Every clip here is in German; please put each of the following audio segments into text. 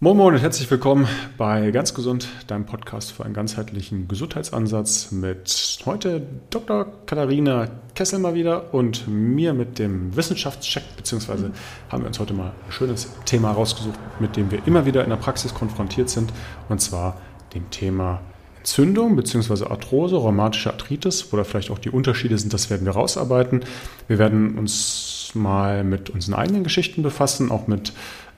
Moin Moin und herzlich willkommen bei Ganz Gesund, deinem Podcast für einen ganzheitlichen Gesundheitsansatz mit heute Dr. Katharina Kessel mal wieder und mir mit dem Wissenschaftscheck, beziehungsweise haben wir uns heute mal ein schönes Thema rausgesucht, mit dem wir immer wieder in der Praxis konfrontiert sind, und zwar dem Thema Entzündung bzw. Arthrose, rheumatische Arthritis, wo da vielleicht auch die Unterschiede sind, das werden wir rausarbeiten. Wir werden uns mal mit unseren eigenen Geschichten befassen, auch mit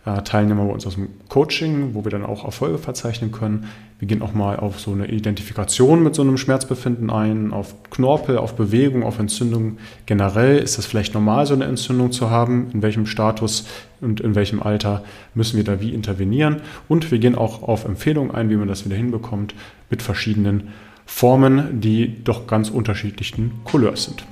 Teilnehmer bei uns aus dem Coaching, wo wir dann auch Erfolge verzeichnen können. Wir gehen auch mal auf so eine Identifikation mit so einem Schmerzbefinden ein, auf Knorpel, auf Bewegung, auf Entzündung. Generell ist das vielleicht normal, so eine Entzündung zu haben. In welchem Status und in welchem Alter müssen wir da wie intervenieren? Und wir gehen auch auf Empfehlungen ein, wie man das wieder hinbekommt, mit verschiedenen Formen, die doch ganz unterschiedlichen Couleurs sind.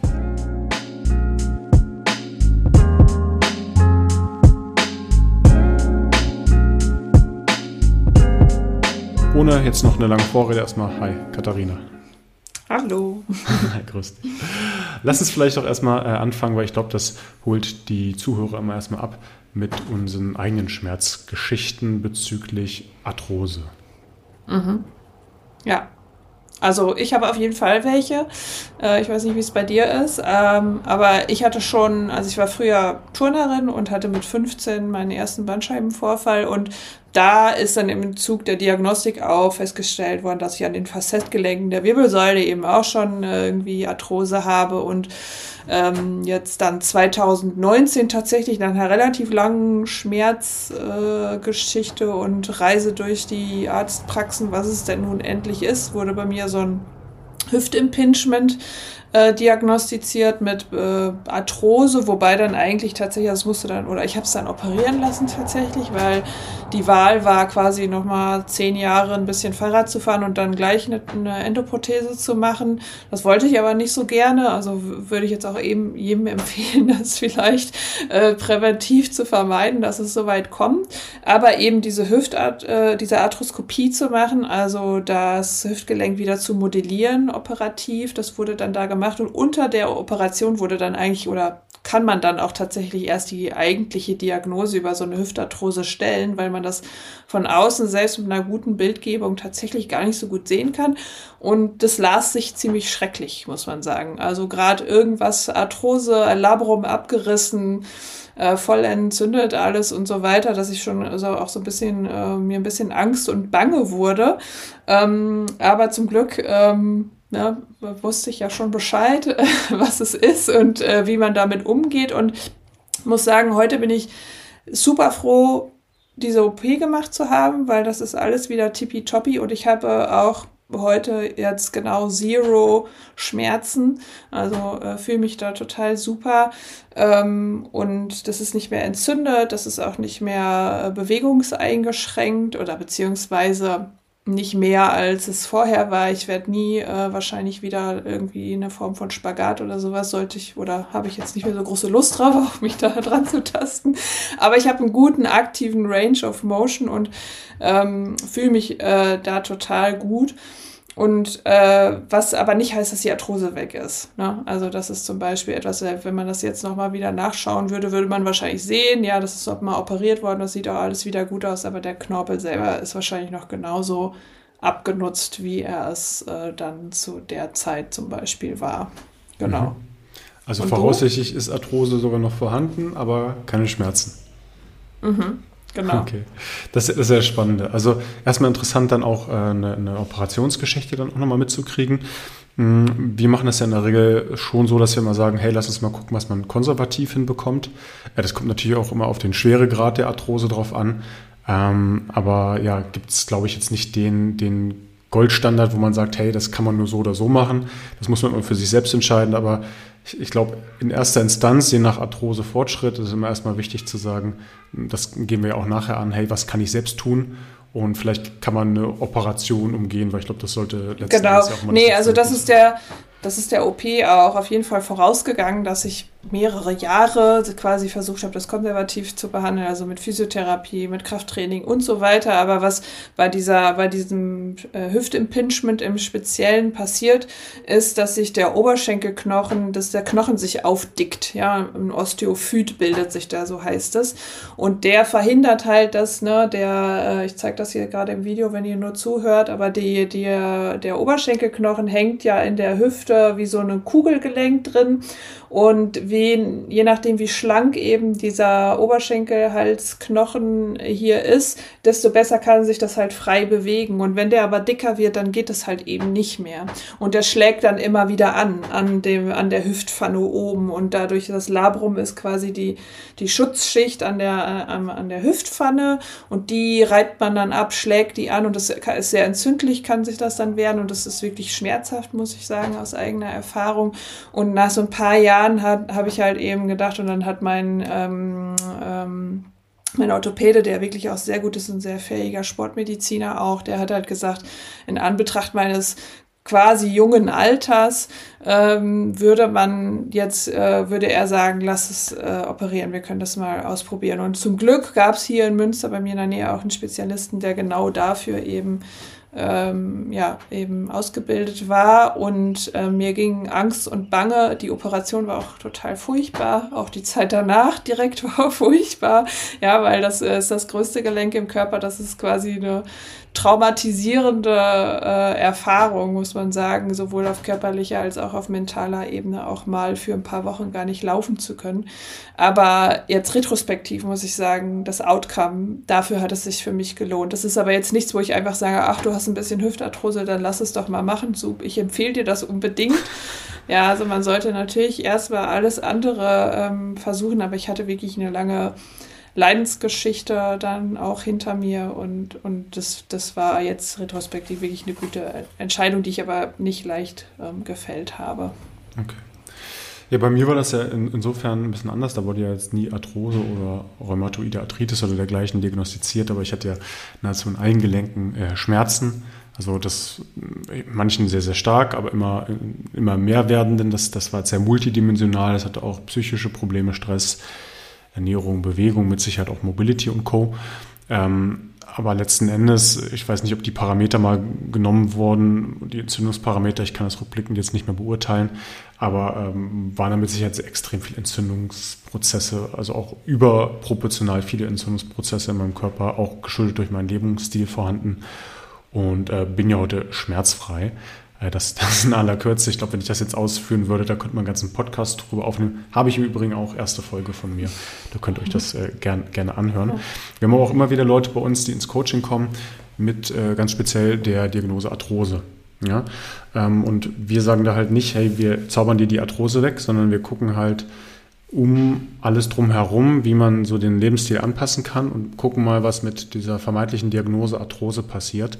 Ohne jetzt noch eine lange Vorrede erstmal, hi Katharina. Hallo. Grüß dich. Lass uns vielleicht auch erstmal äh, anfangen, weil ich glaube, das holt die Zuhörer immer erstmal ab mit unseren eigenen Schmerzgeschichten bezüglich Arthrose. Mhm. Ja, also ich habe auf jeden Fall welche. Äh, ich weiß nicht, wie es bei dir ist. Ähm, aber ich hatte schon, also ich war früher Turnerin und hatte mit 15 meinen ersten Bandscheibenvorfall und da ist dann im Zug der Diagnostik auch festgestellt worden, dass ich an den Facetgelenken der Wirbelsäule eben auch schon äh, irgendwie Arthrose habe und ähm, jetzt dann 2019 tatsächlich nach einer relativ langen Schmerzgeschichte äh, und Reise durch die Arztpraxen, was es denn nun endlich ist, wurde bei mir so ein Hüftimpingement äh, diagnostiziert mit äh, Arthrose, wobei dann eigentlich tatsächlich, das musste dann, oder ich habe es dann operieren lassen tatsächlich, weil die Wahl war quasi nochmal zehn Jahre ein bisschen Fahrrad zu fahren und dann gleich eine, eine Endoprothese zu machen. Das wollte ich aber nicht so gerne, also würde ich jetzt auch eben jedem empfehlen, das vielleicht äh, präventiv zu vermeiden, dass es so weit kommt. Aber eben diese Hüftart, äh, diese Arthroskopie zu machen, also das Hüftgelenk wieder zu modellieren operativ, das wurde dann da gemacht gemacht und unter der Operation wurde dann eigentlich oder kann man dann auch tatsächlich erst die eigentliche Diagnose über so eine Hüftarthrose stellen, weil man das von außen selbst mit einer guten Bildgebung tatsächlich gar nicht so gut sehen kann. Und das las sich ziemlich schrecklich, muss man sagen. Also gerade irgendwas Arthrose, Labrum abgerissen, äh, voll entzündet alles und so weiter, dass ich schon also auch so ein bisschen äh, mir ein bisschen Angst und Bange wurde. Ähm, aber zum Glück ähm, ne, wusste ich ja schon Bescheid, was es ist und äh, wie man damit umgeht. Und muss sagen, heute bin ich super froh, diese OP gemacht zu haben, weil das ist alles wieder tippitoppi und ich habe auch heute jetzt genau Zero Schmerzen. Also äh, fühle mich da total super. Ähm, und das ist nicht mehr entzündet, das ist auch nicht mehr äh, bewegungseingeschränkt oder beziehungsweise nicht mehr, als es vorher war. Ich werde nie äh, wahrscheinlich wieder irgendwie in der Form von Spagat oder sowas sollte ich oder habe ich jetzt nicht mehr so große Lust drauf, auf mich da dran zu tasten. Aber ich habe einen guten aktiven Range of Motion und ähm, fühle mich äh, da total gut. Und äh, was aber nicht heißt, dass die Arthrose weg ist. Ne? Also das ist zum Beispiel etwas, äh, wenn man das jetzt nochmal wieder nachschauen würde, würde man wahrscheinlich sehen, ja, das ist mal operiert worden, das sieht auch alles wieder gut aus, aber der Knorpel selber ist wahrscheinlich noch genauso abgenutzt, wie er es äh, dann zu der Zeit zum Beispiel war. Genau. Mhm. Also Und voraussichtlich du? ist Arthrose sogar noch vorhanden, aber keine Schmerzen. Mhm. Genau. Okay, das, ist sehr spannend. Also erstmal interessant, dann auch äh, eine, eine, Operationsgeschichte dann auch nochmal mitzukriegen. Hm, wir machen das ja in der Regel schon so, dass wir mal sagen, hey, lass uns mal gucken, was man konservativ hinbekommt. Das kommt natürlich auch immer auf den Schweregrad der Arthrose drauf an. Ähm, aber ja, gibt es, glaube ich, jetzt nicht den, den Goldstandard, wo man sagt, hey, das kann man nur so oder so machen. Das muss man für sich selbst entscheiden. Aber ich, glaube, in erster Instanz, je nach Arthrose-Fortschritt, ist immer erstmal wichtig zu sagen, das gehen wir ja auch nachher an, hey, was kann ich selbst tun? Und vielleicht kann man eine Operation umgehen, weil ich glaube, das sollte letztendlich genau. auch mal Nee, also das ist der, das ist der OP auch auf jeden Fall vorausgegangen, dass ich mehrere Jahre quasi versucht habe, das konservativ zu behandeln, also mit Physiotherapie, mit Krafttraining und so weiter. Aber was bei dieser, bei diesem äh, Hüftimpingement im Speziellen passiert, ist, dass sich der Oberschenkelknochen, dass der Knochen sich aufdickt. Ja, ein Osteophyt bildet sich da, so heißt es. Und der verhindert halt, dass, ne, der, äh, ich zeige das hier gerade im Video, wenn ihr nur zuhört, aber die, die, der Oberschenkelknochen hängt ja in der Hüfte wie so ein Kugelgelenk drin. Und wie, je nachdem, wie schlank eben dieser Oberschenkelhalsknochen hier ist, desto besser kann sich das halt frei bewegen. Und wenn der aber dicker wird, dann geht es halt eben nicht mehr. Und der schlägt dann immer wieder an, an dem, an der Hüftpfanne oben. Und dadurch, das Labrum ist quasi die, die Schutzschicht an der, äh, an der Hüftpfanne. Und die reibt man dann ab, schlägt die an. Und das ist sehr entzündlich, kann sich das dann werden. Und das ist wirklich schmerzhaft, muss ich sagen, aus eigener Erfahrung. Und nach so ein paar Jahren Jahren habe ich halt eben gedacht und dann hat mein, ähm, ähm, mein Orthopäde, der wirklich auch sehr gut ist und sehr fähiger Sportmediziner auch, der hat halt gesagt, in Anbetracht meines quasi jungen Alters ähm, würde man jetzt, äh, würde er sagen, lass es äh, operieren, wir können das mal ausprobieren. Und zum Glück gab es hier in Münster bei mir in der Nähe auch einen Spezialisten, der genau dafür eben ähm, ja, eben ausgebildet war und äh, mir ging Angst und Bange. Die Operation war auch total furchtbar. Auch die Zeit danach direkt war furchtbar. Ja, weil das ist das größte Gelenk im Körper. Das ist quasi eine traumatisierende äh, Erfahrung, muss man sagen, sowohl auf körperlicher als auch auf mentaler Ebene auch mal für ein paar Wochen gar nicht laufen zu können. Aber jetzt retrospektiv muss ich sagen, das Outcome, dafür hat es sich für mich gelohnt. Das ist aber jetzt nichts, wo ich einfach sage, ach, du hast ein bisschen Hüftarthrose, dann lass es doch mal machen. Ich empfehle dir das unbedingt. Ja, also man sollte natürlich erstmal alles andere ähm, versuchen, aber ich hatte wirklich eine lange Leidensgeschichte dann auch hinter mir und, und das, das war jetzt retrospektiv wirklich eine gute Entscheidung, die ich aber nicht leicht ähm, gefällt habe. Okay. Ja, bei mir war das ja in, insofern ein bisschen anders. Da wurde ja jetzt nie Arthrose oder Rheumatoide Arthritis oder dergleichen diagnostiziert, aber ich hatte ja nahezu in allen Gelenken äh, Schmerzen. Also das manchen sehr, sehr stark, aber immer, immer mehr werdenden. Das, das war sehr multidimensional. Das hatte auch psychische Probleme, Stress, Ernährung, Bewegung, mit Sicherheit auch Mobility und Co. Ähm, aber letzten Endes, ich weiß nicht, ob die Parameter mal genommen wurden, die Entzündungsparameter, ich kann das rückblickend jetzt nicht mehr beurteilen, aber ähm, waren damit sicher extrem viele Entzündungsprozesse, also auch überproportional viele Entzündungsprozesse in meinem Körper, auch geschuldet durch meinen Lebensstil vorhanden und äh, bin ja heute schmerzfrei. Äh, das, das in aller Kürze. Ich glaube, wenn ich das jetzt ausführen würde, da könnte man einen ganzen Podcast drüber aufnehmen. Habe ich im Übrigen auch erste Folge von mir. Da könnt ihr euch das äh, gern, gerne anhören. Wir haben auch immer wieder Leute bei uns, die ins Coaching kommen mit äh, ganz speziell der Diagnose Arthrose. Ja? Ähm, und wir sagen da halt nicht, hey, wir zaubern dir die Arthrose weg, sondern wir gucken halt um alles drumherum, wie man so den Lebensstil anpassen kann und gucken mal, was mit dieser vermeintlichen Diagnose Arthrose passiert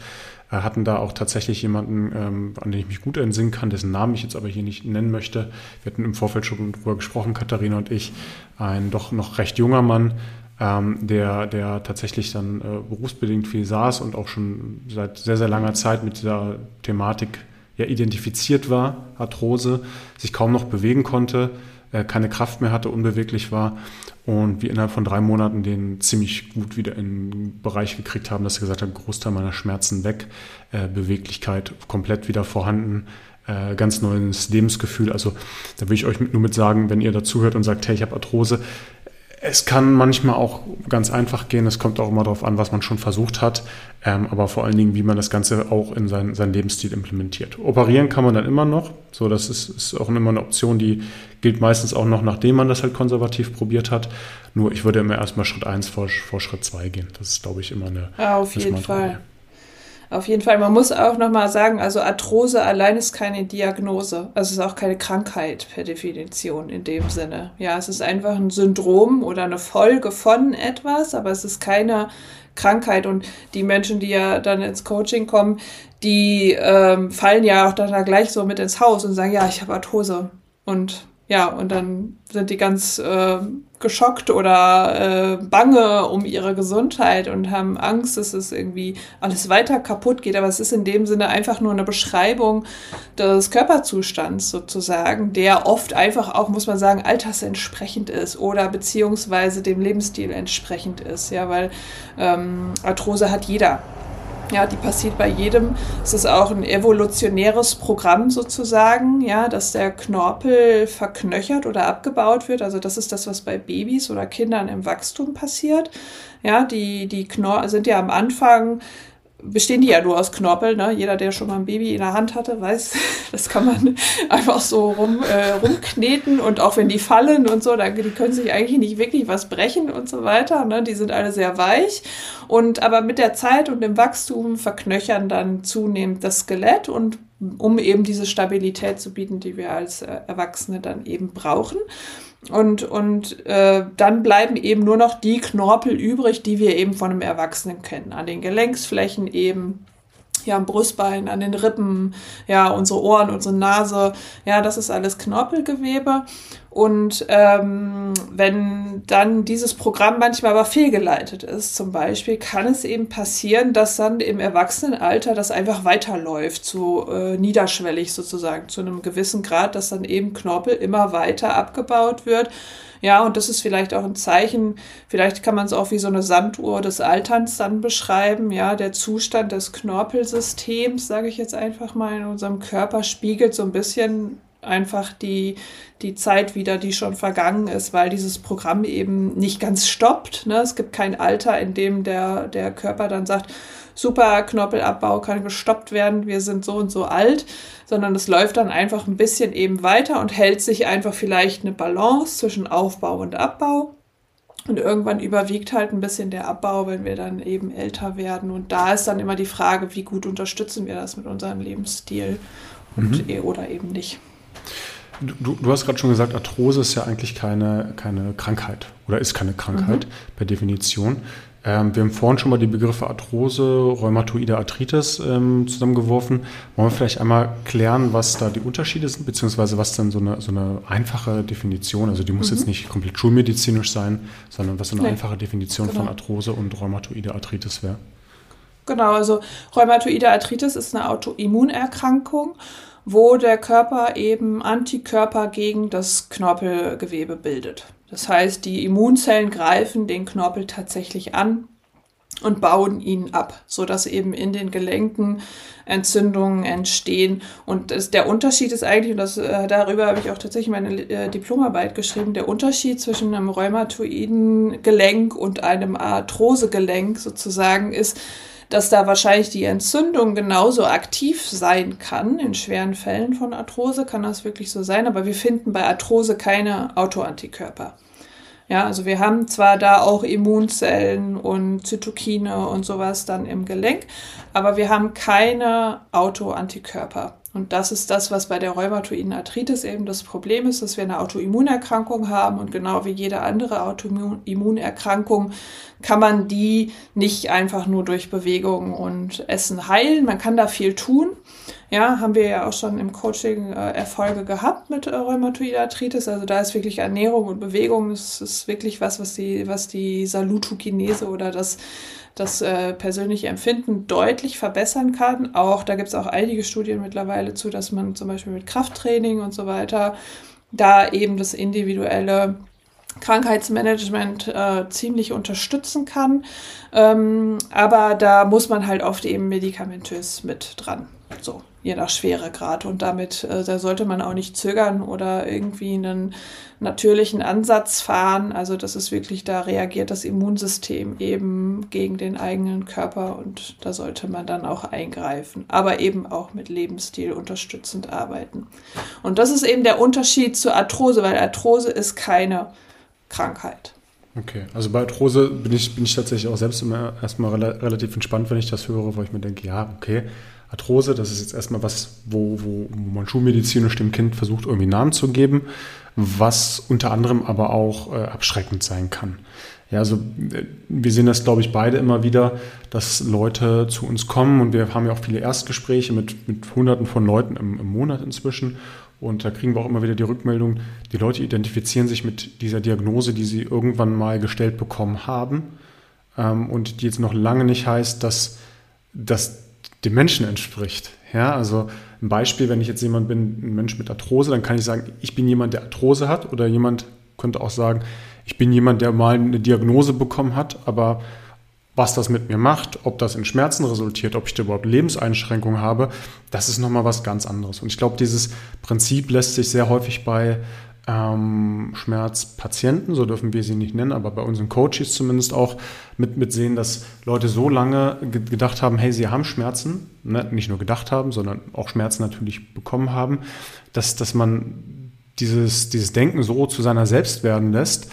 hatten da auch tatsächlich jemanden, ähm, an den ich mich gut entsinnen kann, dessen Namen ich jetzt aber hier nicht nennen möchte. Wir hatten im Vorfeld schon drüber gesprochen, Katharina und ich, ein doch noch recht junger Mann, ähm, der, der tatsächlich dann äh, berufsbedingt viel saß und auch schon seit sehr, sehr langer Zeit mit dieser Thematik ja, identifiziert war, Arthrose, sich kaum noch bewegen konnte, äh, keine Kraft mehr hatte, unbeweglich war und wir innerhalb von drei Monaten den ziemlich gut wieder in den Bereich gekriegt haben, dass er gesagt hat, Großteil meiner Schmerzen weg, äh, Beweglichkeit komplett wieder vorhanden, äh, ganz neues Lebensgefühl. Also da will ich euch nur mit sagen, wenn ihr dazuhört und sagt, hey, ich habe Arthrose, es kann manchmal auch ganz einfach gehen. Es kommt auch immer darauf an, was man schon versucht hat, ähm, aber vor allen Dingen, wie man das Ganze auch in sein, seinen Lebensstil implementiert. Operieren kann man dann immer noch. So, das ist, ist auch immer eine Option, die gilt meistens auch noch, nachdem man das halt konservativ probiert hat. Nur ich würde immer erstmal Schritt 1 vor, vor Schritt 2 gehen. Das ist, glaube ich, immer eine. Ja, auf jeden Fall. Auf jeden Fall. Man muss auch nochmal sagen, also Arthrose allein ist keine Diagnose. Also es ist auch keine Krankheit per Definition in dem Sinne. Ja, es ist einfach ein Syndrom oder eine Folge von etwas, aber es ist keine Krankheit. Und die Menschen, die ja dann ins Coaching kommen, die ähm, fallen ja auch da gleich so mit ins Haus und sagen, ja, ich habe Arthrose. Und ja, und dann sind die ganz äh, geschockt oder äh, bange um ihre Gesundheit und haben Angst, dass es irgendwie alles weiter kaputt geht. Aber es ist in dem Sinne einfach nur eine Beschreibung des Körperzustands sozusagen, der oft einfach auch, muss man sagen, altersentsprechend ist oder beziehungsweise dem Lebensstil entsprechend ist. Ja, weil ähm, Arthrose hat jeder. Ja, die passiert bei jedem. Es ist auch ein evolutionäres Programm sozusagen, ja, dass der Knorpel verknöchert oder abgebaut wird. Also das ist das, was bei Babys oder Kindern im Wachstum passiert. Ja, die, die Knorpel sind ja am Anfang bestehen die ja nur aus Knorpel. Ne? Jeder, der schon mal ein Baby in der Hand hatte, weiß, das kann man einfach so rum, äh, rumkneten und auch wenn die fallen und so, dann, die können sich eigentlich nicht wirklich was brechen und so weiter. Ne? Die sind alle sehr weich und aber mit der Zeit und dem Wachstum verknöchern dann zunehmend das Skelett und um eben diese Stabilität zu bieten, die wir als äh, Erwachsene dann eben brauchen. Und, und äh, dann bleiben eben nur noch die Knorpel übrig, die wir eben von einem Erwachsenen kennen. An den Gelenksflächen eben, ja, am Brustbein, an den Rippen, ja, unsere Ohren, unsere Nase, ja, das ist alles Knorpelgewebe. Und ähm, wenn dann dieses Programm manchmal aber fehlgeleitet ist, zum Beispiel, kann es eben passieren, dass dann im Erwachsenenalter das einfach weiterläuft, so äh, niederschwellig sozusagen, zu einem gewissen Grad, dass dann eben Knorpel immer weiter abgebaut wird ja, und das ist vielleicht auch ein Zeichen, vielleicht kann man es auch wie so eine Sanduhr des Alterns dann beschreiben. Ja, der Zustand des Knorpelsystems, sage ich jetzt einfach mal, in unserem Körper spiegelt so ein bisschen einfach die, die Zeit wieder, die schon vergangen ist, weil dieses Programm eben nicht ganz stoppt. Ne? Es gibt kein Alter, in dem der, der Körper dann sagt, super, Knorpelabbau kann gestoppt werden, wir sind so und so alt, sondern es läuft dann einfach ein bisschen eben weiter und hält sich einfach vielleicht eine Balance zwischen Aufbau und Abbau. Und irgendwann überwiegt halt ein bisschen der Abbau, wenn wir dann eben älter werden. Und da ist dann immer die Frage, wie gut unterstützen wir das mit unserem Lebensstil und, mhm. E oder eben nicht. Du, du hast gerade schon gesagt, Arthrose ist ja eigentlich keine, keine Krankheit oder ist keine Krankheit mhm. per Definition. Ähm, wir haben vorhin schon mal die Begriffe Arthrose, Rheumatoide Arthritis ähm, zusammengeworfen. Wollen wir vielleicht einmal klären, was da die Unterschiede sind, beziehungsweise was dann so eine, so eine einfache Definition, also die muss mhm. jetzt nicht komplett schulmedizinisch sein, sondern was so eine nee. einfache Definition genau. von Arthrose und Rheumatoide Arthritis wäre? Genau, also Rheumatoide Arthritis ist eine Autoimmunerkrankung, wo der Körper eben Antikörper gegen das Knorpelgewebe bildet. Das heißt, die Immunzellen greifen den Knorpel tatsächlich an und bauen ihn ab, so dass eben in den Gelenken Entzündungen entstehen. Und das, der Unterschied ist eigentlich, und das, äh, darüber habe ich auch tatsächlich meine äh, Diplomarbeit geschrieben, der Unterschied zwischen einem rheumatoiden Gelenk und einem Arthrosegelenk sozusagen ist, dass da wahrscheinlich die Entzündung genauso aktiv sein kann. In schweren Fällen von Arthrose kann das wirklich so sein, aber wir finden bei Arthrose keine Autoantikörper. Ja, also wir haben zwar da auch Immunzellen und Zytokine und sowas dann im Gelenk, aber wir haben keine Autoantikörper. Und das ist das, was bei der rheumatoiden Arthritis eben das Problem ist, dass wir eine Autoimmunerkrankung haben und genau wie jede andere Autoimmunerkrankung kann man die nicht einfach nur durch Bewegung und Essen heilen. Man kann da viel tun. Ja, haben wir ja auch schon im Coaching äh, Erfolge gehabt mit äh, Rheumatoide Arthritis. Also da ist wirklich Ernährung und Bewegung, das ist wirklich was, was die, was die Salutogenese oder das das äh, persönliche Empfinden deutlich verbessern kann. Auch da gibt es auch einige Studien mittlerweile zu, dass man zum Beispiel mit Krafttraining und so weiter da eben das individuelle Krankheitsmanagement äh, ziemlich unterstützen kann. Ähm, aber da muss man halt oft eben medikamentös mit dran. So je nach Schweregrad. Und damit, äh, da sollte man auch nicht zögern oder irgendwie einen natürlichen Ansatz fahren. Also das ist wirklich, da reagiert das Immunsystem eben gegen den eigenen Körper und da sollte man dann auch eingreifen, aber eben auch mit Lebensstil unterstützend arbeiten. Und das ist eben der Unterschied zur Arthrose, weil Arthrose ist keine Krankheit. Okay, also bei Arthrose bin ich, bin ich tatsächlich auch selbst immer erstmal relativ entspannt, wenn ich das höre, weil ich mir denke, ja, okay, Arthrose, das ist jetzt erstmal was, wo, wo, man schulmedizinisch dem Kind versucht, irgendwie Namen zu geben, was unter anderem aber auch äh, abschreckend sein kann. Ja, also äh, wir sehen das, glaube ich, beide immer wieder, dass Leute zu uns kommen und wir haben ja auch viele Erstgespräche mit, mit Hunderten von Leuten im, im Monat inzwischen Und da kriegen wir auch immer wieder die Rückmeldung, die Leute identifizieren sich mit dieser Diagnose, die sie irgendwann mal gestellt bekommen haben ähm, und die jetzt noch lange nicht heißt, dass das dem Menschen entspricht. Ja, also ein Beispiel, wenn ich jetzt jemand bin, ein Mensch mit Arthrose, dann kann ich sagen, ich bin jemand, der Arthrose hat oder jemand könnte auch sagen, ich bin jemand, der mal eine Diagnose bekommen hat, aber was das mit mir macht, ob das in Schmerzen resultiert, ob ich da überhaupt Lebenseinschränkungen habe, das ist nochmal was ganz anderes. Und ich glaube, dieses Prinzip lässt sich sehr häufig bei ähm, Schmerzpatienten, so dürfen wir sie nicht nennen, aber bei unseren Coaches zumindest auch mit, mit dass Leute so lange gedacht haben, hey, sie haben Schmerzen, ne? nicht nur gedacht haben, sondern auch Schmerzen natürlich bekommen haben, dass, dass man dieses, dieses Denken so zu seiner selbst werden lässt,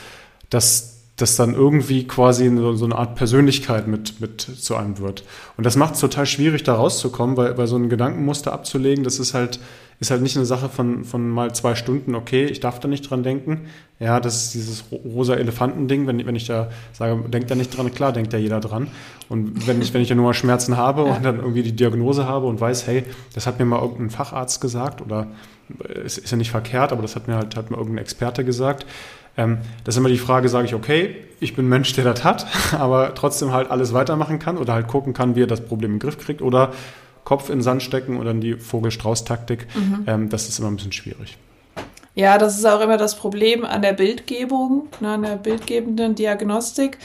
dass das dann irgendwie quasi so, eine Art Persönlichkeit mit, mit zu einem wird. Und das macht es total schwierig, da rauszukommen, weil, weil so ein Gedankenmuster abzulegen, das ist halt, ist halt nicht eine Sache von, von mal zwei Stunden, okay, ich darf da nicht dran denken. Ja, das ist dieses rosa Elefantending, wenn, wenn ich da sage, denkt da nicht dran, klar denkt da jeder dran. Und wenn ich, wenn ich ja nur mal Schmerzen habe und dann irgendwie die Diagnose habe und weiß, hey, das hat mir mal irgendein Facharzt gesagt oder es ist ja nicht verkehrt, aber das hat mir halt hat mir irgendein Experte gesagt, ähm, das ist immer die Frage, sage ich, okay, ich bin ein Mensch, der das hat, aber trotzdem halt alles weitermachen kann oder halt gucken kann, wie er das Problem den Griff kriegt oder Kopf in den Sand stecken und dann die Vogel-Strauß-Taktik. Mhm. Ähm, das ist immer ein bisschen schwierig. Ja, das ist auch immer das Problem an der Bildgebung, ne, an der bildgebenden Diagnostik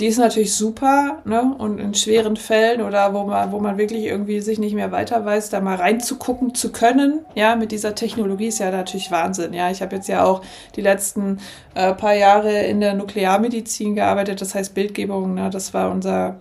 die ist natürlich super, ne? Und in schweren Fällen oder wo man, wo man wirklich irgendwie sich nicht mehr weiter weiß, da mal reinzugucken zu können, ja, mit dieser Technologie ist ja natürlich Wahnsinn. Ja, ich habe jetzt ja auch die letzten äh, paar Jahre in der Nuklearmedizin gearbeitet, das heißt Bildgebung, ne? Das war unser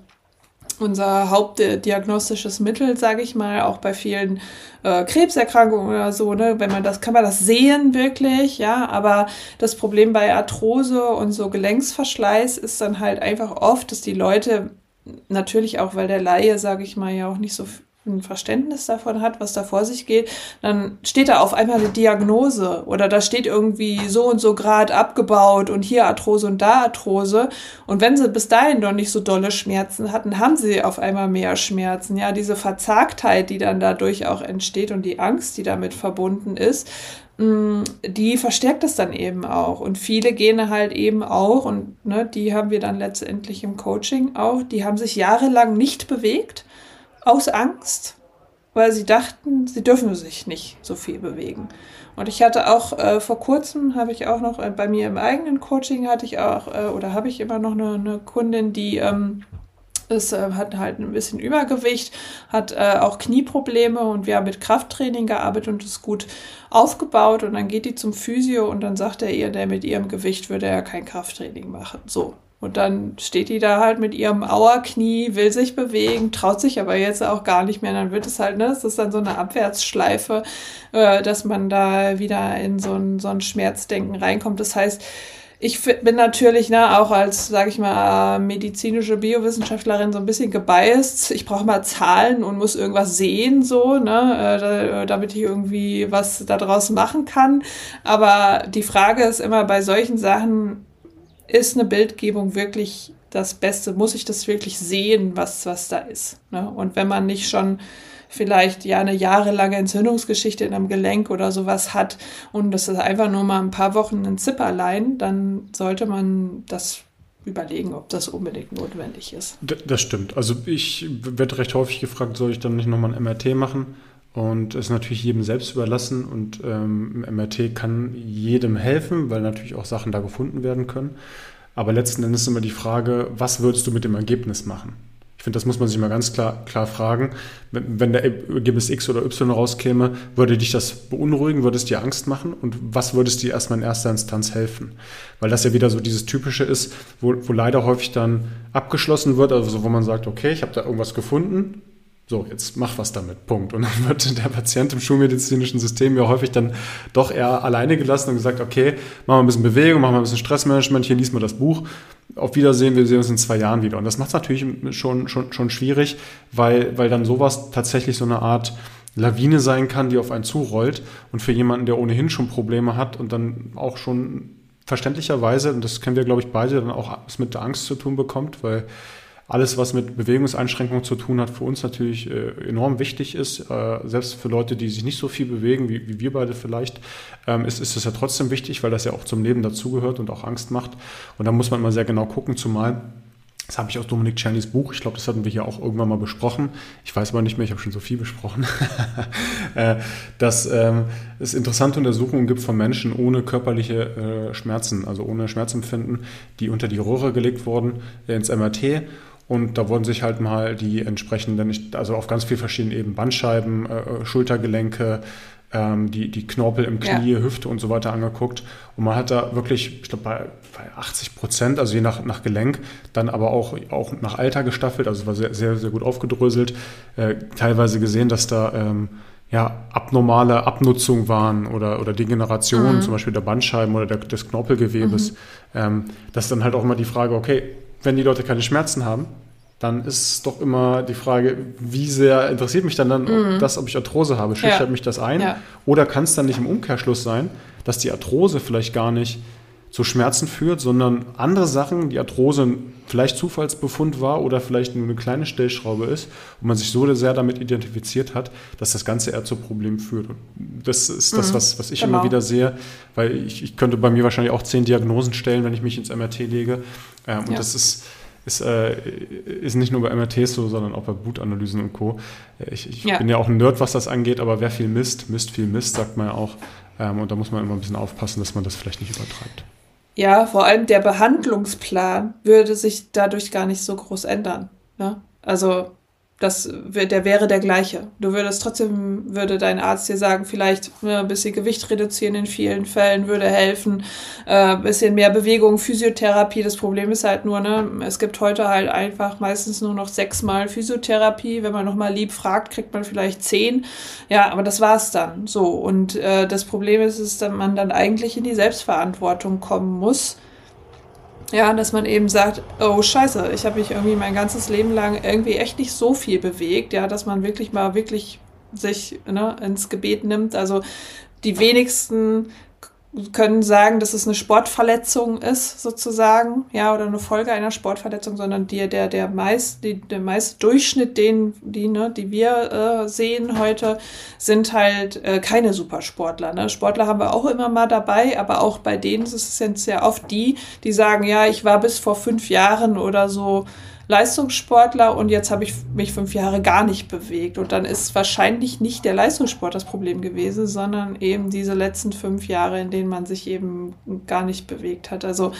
unser hauptdiagnostisches Mittel, sage ich mal, auch bei vielen äh, Krebserkrankungen oder so, ne, wenn man das, kann man das sehen wirklich, ja, aber das Problem bei Arthrose und so Gelenksverschleiß ist dann halt einfach oft, dass die Leute natürlich auch, weil der Laie, sage ich mal, ja auch nicht so ein Verständnis davon hat, was da vor sich geht, dann steht da auf einmal eine Diagnose oder da steht irgendwie so und so Grad abgebaut und hier Arthrose und da Arthrose. Und wenn sie bis dahin noch nicht so dolle Schmerzen hatten, haben sie auf einmal mehr Schmerzen. Ja, diese Verzagtheit, die dann dadurch auch entsteht und die Angst, die damit verbunden ist, mm, die verstärkt es dann eben auch. Und viele gehen halt eben auch, und ne, die haben wir dann letztendlich im Coaching auch, die haben sich jahrelang nicht bewegt aus Angst, weil sie dachten, sie dürfen sich nicht so viel bewegen. Und ich hatte auch äh, vor kurzem, habe ich auch noch äh, bei mir im eigenen Coaching, hatte ich auch, äh, oder habe ich immer noch eine, eine Kundin, die ähm, ist, äh, hat halt ein bisschen Übergewicht, hat äh, auch Knieprobleme und wir haben mit Krafttraining gearbeitet und ist gut aufgebaut. Und dann geht die zum Physio und dann sagt er ihr, der mit ihrem Gewicht würde er kein Krafttraining machen. So. Und dann steht die da halt mit ihrem Auerknie, will sich bewegen, traut sich aber jetzt auch gar nicht mehr. Dann wird es halt, ne, es ist dann so eine Abwärtsschleife, äh, dass man da wieder in so ein, so ein Schmerzdenken reinkommt. Das heißt, ich bin natürlich ne, auch als, sage ich mal, medizinische Biowissenschaftlerin so ein bisschen gebiased. Ich brauche mal Zahlen und muss irgendwas sehen, so, ne, äh, damit ich irgendwie was daraus machen kann. Aber die Frage ist immer bei solchen Sachen, ist eine Bildgebung wirklich das Beste? Muss ich das wirklich sehen, was, was da ist? Ne? Und wenn man nicht schon vielleicht ja eine jahrelange Entzündungsgeschichte in einem Gelenk oder sowas hat und das ist einfach nur mal ein paar Wochen ein Zipperlein, dann sollte man das überlegen, ob das unbedingt notwendig ist. Das stimmt. Also ich werde recht häufig gefragt, soll ich dann nicht nochmal ein MRT machen? Und es ist natürlich jedem selbst überlassen und ähm, MRT kann jedem helfen, weil natürlich auch Sachen da gefunden werden können. Aber letzten Endes ist immer die Frage, was würdest du mit dem Ergebnis machen? Ich finde, das muss man sich mal ganz klar, klar fragen. Wenn, wenn der Ergebnis X oder Y rauskäme, würde dich das beunruhigen, würde es dir Angst machen und was würde es dir erstmal in erster Instanz helfen? Weil das ja wieder so dieses Typische ist, wo, wo leider häufig dann abgeschlossen wird, also wo man sagt, okay, ich habe da irgendwas gefunden, so, jetzt mach was damit, Punkt. Und dann wird der Patient im schulmedizinischen System ja häufig dann doch eher alleine gelassen und gesagt, okay, machen wir ein bisschen Bewegung, machen wir ein bisschen Stressmanagement, hier liest mal das Buch. Auf Wiedersehen, wir sehen uns in zwei Jahren wieder. Und das macht es natürlich schon, schon, schon schwierig, weil, weil dann sowas tatsächlich so eine Art Lawine sein kann, die auf einen zurollt. Und für jemanden, der ohnehin schon Probleme hat und dann auch schon verständlicherweise, und das kennen wir, glaube ich, beide, dann auch mit der Angst zu tun bekommt, weil alles, was mit Bewegungseinschränkungen zu tun hat, für uns natürlich äh, enorm wichtig ist. Äh, selbst für Leute, die sich nicht so viel bewegen, wie, wie wir beide vielleicht, ähm, ist, ist es ja trotzdem wichtig, weil das ja auch zum Leben dazugehört und auch Angst macht. Und da muss man mal sehr genau gucken, zumal das habe ich aus Dominik Czernys Buch. Ich glaube, das hatten wir hier auch irgendwann mal besprochen. Ich weiß aber nicht mehr, ich habe schon so viel besprochen. Äh, dass ähm, es interessante Untersuchungen gibt von Menschen ohne körperliche äh, Schmerzen, also ohne Schmerzempfinden, die unter die Röhre gelegt wurden ins MRT. Und da wurden sich halt mal die entsprechenden, also auf ganz vielen verschiedenen Ebenen, Bandscheiben, äh, Schultergelenke, ähm, die, die Knorpel im Knie, ja. Hüfte und so weiter angeguckt. Und man hat da wirklich, ich glaube, bei, bei 80 Prozent, also je nach, nach Gelenk, dann aber auch, auch nach Alter gestaffelt, also war sehr, sehr, sehr gut aufgedröselt, äh, teilweise gesehen, dass da ähm, ja, abnormale Abnutzung waren oder, oder Degenerationen, mhm. zum Beispiel der Bandscheiben oder der, des Knorpelgewebes. Mhm. Ähm, das ist dann halt auch immer die Frage, okay, wenn die Leute keine Schmerzen haben, dann ist doch immer die Frage, wie sehr interessiert mich dann, dann mhm. das, ob ich Arthrose habe? Schüchtert ja. mich das ein? Ja. Oder kann es dann nicht im Umkehrschluss sein, dass die Arthrose vielleicht gar nicht zu Schmerzen führt, sondern andere Sachen, die Arthrose vielleicht Zufallsbefund war oder vielleicht nur eine kleine Stellschraube ist und man sich so sehr damit identifiziert hat, dass das Ganze eher zu Problemen führt. Und das ist das, mhm. was, was ich genau. immer wieder sehe, weil ich, ich könnte bei mir wahrscheinlich auch zehn Diagnosen stellen, wenn ich mich ins MRT lege. Ähm, und ja. das ist ist, äh, ist nicht nur bei MRTs so, sondern auch bei Blutanalysen und Co. Ich, ich ja. bin ja auch ein Nerd, was das angeht, aber wer viel misst, misst viel Mist, sagt man ja auch. Ähm, und da muss man immer ein bisschen aufpassen, dass man das vielleicht nicht übertreibt. Ja, vor allem der Behandlungsplan würde sich dadurch gar nicht so groß ändern. Ne? Also das, der wäre der gleiche. Du würdest trotzdem, würde dein Arzt dir sagen, vielleicht ne, ein bisschen Gewicht reduzieren in vielen Fällen würde helfen, äh, bisschen mehr Bewegung, Physiotherapie. Das Problem ist halt nur, ne, es gibt heute halt einfach meistens nur noch sechsmal Physiotherapie. Wenn man nochmal lieb fragt, kriegt man vielleicht zehn. Ja, aber das war's dann. So. Und äh, das Problem ist, ist, dass man dann eigentlich in die Selbstverantwortung kommen muss ja, dass man eben sagt, oh scheiße, ich habe mich irgendwie mein ganzes Leben lang irgendwie echt nicht so viel bewegt, ja, dass man wirklich mal wirklich sich ne, ins Gebet nimmt. Also die wenigsten können sagen, dass es eine Sportverletzung ist, sozusagen, ja, oder eine Folge einer Sportverletzung, sondern die, der, der meist, die, der meiste Durchschnitt, den, die, ne, die wir äh, sehen heute, sind halt äh, keine Supersportler. Ne? Sportler haben wir auch immer mal dabei, aber auch bei denen ist es sehr oft die, die sagen, ja, ich war bis vor fünf Jahren oder so Leistungssportler und jetzt habe ich mich fünf Jahre gar nicht bewegt. Und dann ist wahrscheinlich nicht der Leistungssport das Problem gewesen, sondern eben diese letzten fünf Jahre, in denen man sich eben gar nicht bewegt hat. Also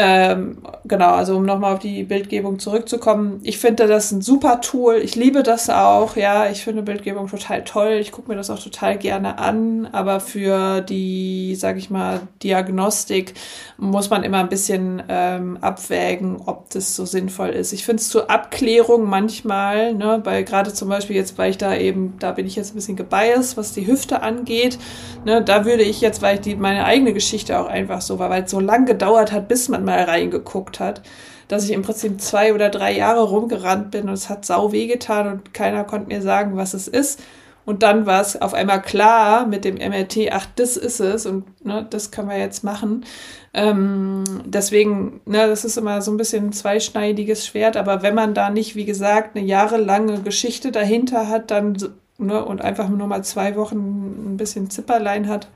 ähm, genau, also um nochmal auf die Bildgebung zurückzukommen. Ich finde das ein super Tool. Ich liebe das auch. Ja, ich finde Bildgebung total toll. Ich gucke mir das auch total gerne an. Aber für die, sag ich mal, Diagnostik muss man immer ein bisschen ähm, abwägen, ob das so sinnvoll ist. Ich finde es zur Abklärung manchmal, ne, weil gerade zum Beispiel jetzt, weil ich da eben, da bin ich jetzt ein bisschen gebiased, was die Hüfte angeht. Ne, da würde ich jetzt, weil ich die, meine eigene Geschichte auch einfach so war, weil es so lang gedauert hat, bis man mal reingeguckt hat, dass ich im Prinzip zwei oder drei Jahre rumgerannt bin und es hat sau wehgetan und keiner konnte mir sagen, was es ist. Und dann war es auf einmal klar mit dem MRT, ach, das ist es und ne, das können wir jetzt machen. Ähm, deswegen, ne, das ist immer so ein bisschen ein zweischneidiges Schwert, aber wenn man da nicht, wie gesagt, eine jahrelange Geschichte dahinter hat, dann ne, und einfach nur mal zwei Wochen ein bisschen Zipperlein hat,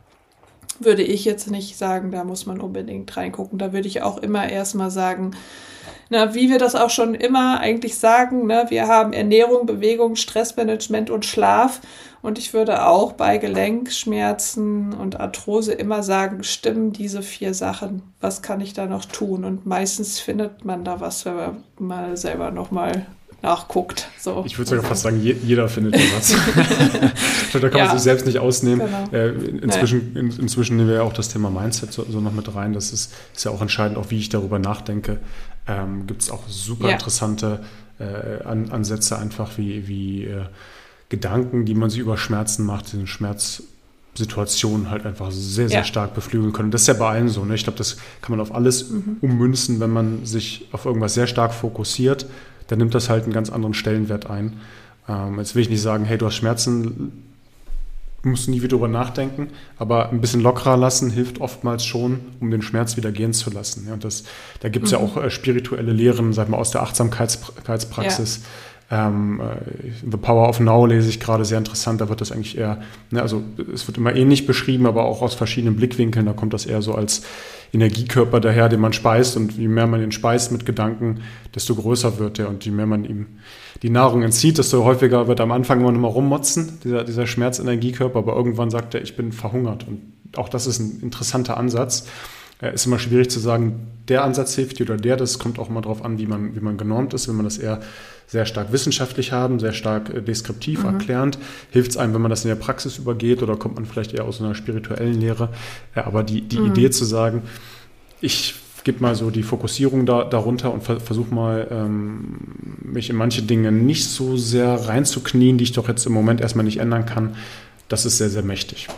würde ich jetzt nicht sagen, da muss man unbedingt reingucken. Da würde ich auch immer erstmal sagen, na, wie wir das auch schon immer eigentlich sagen, ne, wir haben Ernährung, Bewegung, Stressmanagement und Schlaf. Und ich würde auch bei Gelenkschmerzen und Arthrose immer sagen, stimmen diese vier Sachen. Was kann ich da noch tun? Und meistens findet man da was, wenn man mal selber nochmal nachguckt. So. Ich würde sogar fast sagen, jeder findet was. da kann ja. man sich selbst nicht ausnehmen. Genau. Äh, inzwischen, in, inzwischen nehmen wir ja auch das Thema Mindset so, so, noch mit rein. Das ist, ist ja auch entscheidend, auch wie ich darüber nachdenke. Ähm, Gibt es auch super ja. interessante äh, An Ansätze, einfach wie, wie äh, Gedanken, die man sich über Schmerzen macht, den Schmerz Situationen halt einfach sehr, sehr ja. stark beflügeln können. Das ist ja bei allen so. Ne? Ich glaube, das kann man auf alles mhm. ummünzen, wenn man sich auf irgendwas sehr stark fokussiert dann nimmt das halt einen ganz anderen Stellenwert ein. Ähm, jetzt will ich nicht sagen, hey, du hast Schmerzen, musst nie wieder drüber nachdenken, aber ein bisschen lockerer lassen hilft oftmals schon, um den Schmerz wieder gehen zu lassen. Ja, und das, da gibt es mhm. ja auch äh, spirituelle Lehren, sag mal, aus der Achtsamkeitspraxis. Ja ähm, äh, The Power of Now lese ich gerade sehr interessant. Da wird das eigentlich eher, ne, also es wird immer ähnlich beschrieben, aber auch aus verschiedenen Blickwinkeln. Da kommt das eher so als Energiekörper daher, den man speist. Und je mehr man ihn speist mit Gedanken, desto größer wird er. Und je mehr man ihm die Nahrung entzieht, desto häufiger wird am Anfang immer noch mal rummotzen, dieser, dieser Schmerzenergiekörper. Aber irgendwann sagt er, ich bin verhungert. Und auch das ist ein interessanter Ansatz. Äh, ist immer schwierig zu sagen, der Ansatz hilft dir oder der. Das kommt auch immer darauf an, wie man, wie man genormt ist. Wenn man das eher sehr stark wissenschaftlich haben, sehr stark äh, deskriptiv mhm. erklärend, hilft es einem, wenn man das in der Praxis übergeht oder kommt man vielleicht eher aus einer spirituellen Lehre. Aber die, die mhm. Idee zu sagen, ich gebe mal so die Fokussierung da, darunter und ver versuche mal, ähm, mich in manche Dinge nicht so sehr reinzuknien, die ich doch jetzt im Moment erstmal nicht ändern kann, das ist sehr, sehr mächtig.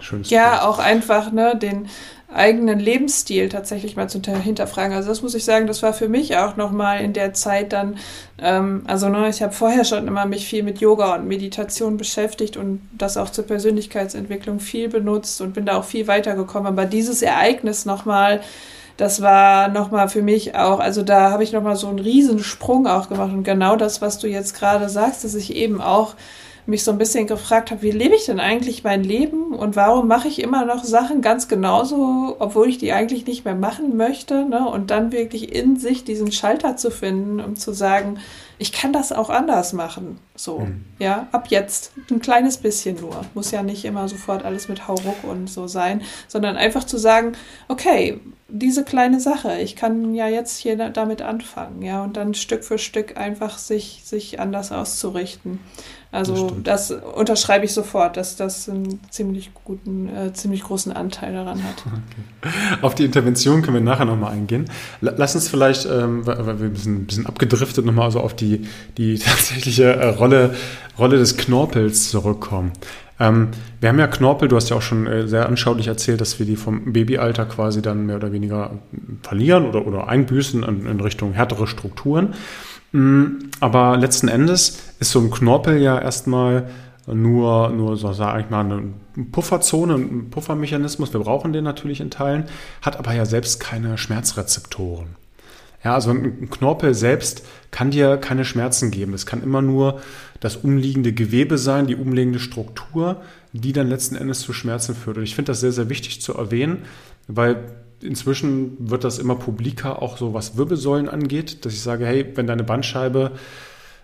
Schönes ja, Bild. auch einfach ne, den eigenen Lebensstil tatsächlich mal zu hinterfragen. Also das muss ich sagen, das war für mich auch nochmal in der Zeit dann, ähm, also ne, ich habe vorher schon immer mich viel mit Yoga und Meditation beschäftigt und das auch zur Persönlichkeitsentwicklung viel benutzt und bin da auch viel weitergekommen. Aber dieses Ereignis nochmal, das war nochmal für mich auch, also da habe ich nochmal so einen Riesensprung auch gemacht und genau das, was du jetzt gerade sagst, dass ich eben auch mich so ein bisschen gefragt habe, wie lebe ich denn eigentlich mein Leben und warum mache ich immer noch Sachen ganz genauso, obwohl ich die eigentlich nicht mehr machen möchte. Ne? Und dann wirklich in sich diesen Schalter zu finden, um zu sagen, ich kann das auch anders machen. So, mhm. ja, ab jetzt. Ein kleines bisschen nur. Muss ja nicht immer sofort alles mit Hauruck und so sein, sondern einfach zu sagen, okay, diese kleine Sache, ich kann ja jetzt hier damit anfangen, ja, und dann Stück für Stück einfach sich, sich anders auszurichten. Also das, das, unterschreibe ich sofort, dass das einen ziemlich guten, äh, ziemlich großen Anteil daran hat. Okay. Auf die Intervention können wir nachher nochmal eingehen. Lass uns vielleicht, ähm, weil wir ein bisschen, ein bisschen abgedriftet, nochmal so auf die, die tatsächliche äh, Rolle, Rolle des Knorpels zurückkommen. Ähm, wir haben ja Knorpel, du hast ja auch schon äh, sehr anschaulich erzählt, dass wir die vom Babyalter quasi dann mehr oder weniger verlieren oder, oder einbüßen in, in Richtung härtere Strukturen. Mm, aber letzten Endes ist so ein Knorpel ja erstmal nur, nur so sage ich mal, eine Pufferzone, ein Puffermechanismus. Wir brauchen den natürlich in Teilen, hat aber ja selbst keine Schmerzrezeptoren. Ja, also ein Knorpel selbst kann dir keine Schmerzen geben. Es kann immer nur das umliegende Gewebe sein, die umliegende Struktur, die dann letzten Endes zu Schmerzen führt. Und ich finde das sehr, sehr wichtig zu erwähnen, weil inzwischen wird das immer publiker, auch so was Wirbelsäulen angeht, dass ich sage, hey, wenn deine Bandscheibe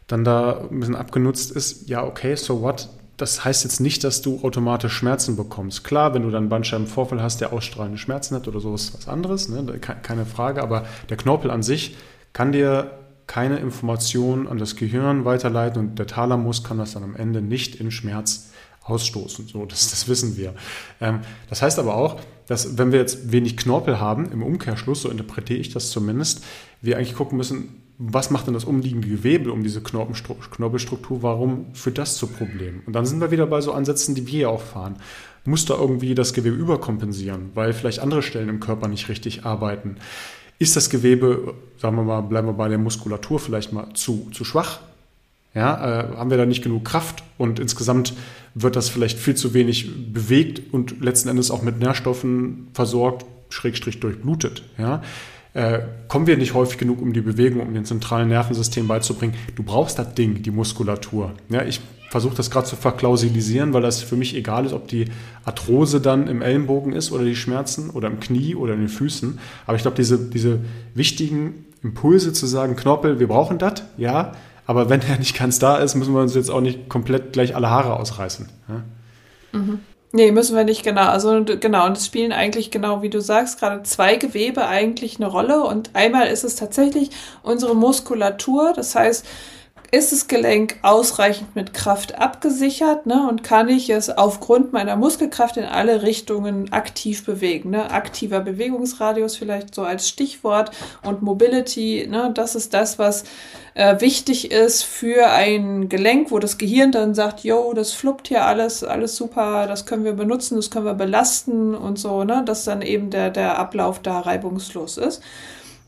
dann da ein bisschen abgenutzt ist, ja, okay, so what? Das heißt jetzt nicht, dass du automatisch Schmerzen bekommst. Klar, wenn du dann Bandscheibenvorfall hast, der ausstrahlende Schmerzen hat oder sowas, was anderes, ne? keine Frage, aber der Knorpel an sich kann dir keine Information an das Gehirn weiterleiten und der Thalamus kann das dann am Ende nicht in Schmerz ausstoßen. So, das, das wissen wir. Ähm, das heißt aber auch, dass wenn wir jetzt wenig Knorpel haben, im Umkehrschluss, so interpretiere ich das zumindest, wir eigentlich gucken müssen, was macht denn das umliegende Gewebe um diese Knorpelstruktur, warum führt das zu Problemen? Und dann sind wir wieder bei so Ansätzen, die wir ja auch fahren. Muss da irgendwie das Gewebe überkompensieren, weil vielleicht andere Stellen im Körper nicht richtig arbeiten? Ist das Gewebe, sagen wir mal, bleiben wir bei der Muskulatur vielleicht mal zu, zu schwach? Ja, äh, haben wir da nicht genug Kraft und insgesamt wird das vielleicht viel zu wenig bewegt und letzten Endes auch mit Nährstoffen versorgt, schrägstrich durchblutet. Ja? Äh, kommen wir nicht häufig genug um die Bewegung, um den zentralen Nervensystem beizubringen. Du brauchst das Ding, die Muskulatur. Ja, ich versuche das gerade zu verklausilisieren, weil das für mich egal ist, ob die Arthrose dann im Ellenbogen ist oder die Schmerzen oder im Knie oder in den Füßen. Aber ich glaube, diese, diese wichtigen Impulse zu sagen, Knorpel, wir brauchen das, ja, aber wenn er nicht ganz da ist, müssen wir uns jetzt auch nicht komplett gleich alle Haare ausreißen. Ja? Mhm. Nee, müssen wir nicht, genau. Also genau, und es spielen eigentlich genau, wie du sagst, gerade zwei Gewebe eigentlich eine Rolle. Und einmal ist es tatsächlich unsere Muskulatur. Das heißt, ist das Gelenk ausreichend mit Kraft abgesichert ne, und kann ich es aufgrund meiner Muskelkraft in alle Richtungen aktiv bewegen. Ne? Aktiver Bewegungsradius vielleicht so als Stichwort und Mobility, ne, das ist das, was äh, wichtig ist für ein Gelenk, wo das Gehirn dann sagt, yo, das fluppt hier alles, alles super, das können wir benutzen, das können wir belasten und so, ne, dass dann eben der, der Ablauf da reibungslos ist.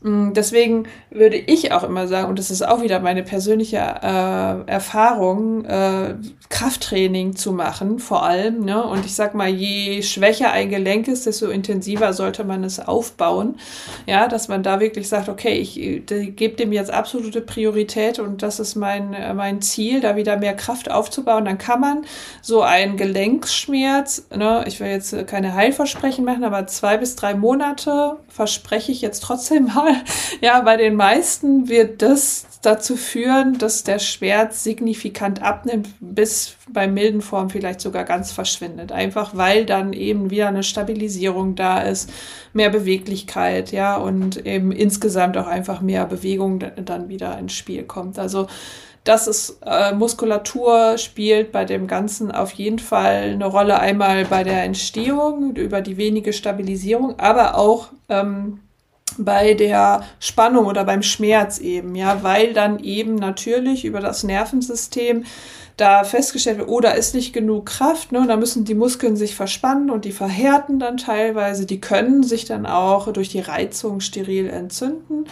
Mm, deswegen würde ich auch immer sagen, und das ist auch wieder meine persönliche äh, Erfahrung, äh, Krafttraining zu machen, vor allem. Ne? Und ich sag mal, je schwächer ein Gelenk ist, desto intensiver sollte man es aufbauen. Ja, dass man da wirklich sagt, okay, ich gebe dem jetzt absolute Priorität und das ist mein, äh, mein Ziel, da wieder mehr Kraft aufzubauen. Dann kann man so einen Gelenkschmerz, ne, ich will jetzt keine Heilversprechen machen, aber zwei bis drei Monate verspreche ich jetzt trotzdem mal ja, bei den meisten wird das dazu führen, dass der Schmerz signifikant abnimmt, bis bei milden Formen vielleicht sogar ganz verschwindet. Einfach weil dann eben wieder eine Stabilisierung da ist, mehr Beweglichkeit, ja, und eben insgesamt auch einfach mehr Bewegung dann wieder ins Spiel kommt. Also das ist äh, Muskulatur spielt bei dem Ganzen auf jeden Fall eine Rolle. Einmal bei der Entstehung über die wenige Stabilisierung, aber auch ähm, bei der Spannung oder beim Schmerz eben, ja, weil dann eben natürlich über das Nervensystem da festgestellt wird, oh, da ist nicht genug Kraft, ne, da müssen die Muskeln sich verspannen und die verhärten dann teilweise, die können sich dann auch durch die Reizung steril entzünden,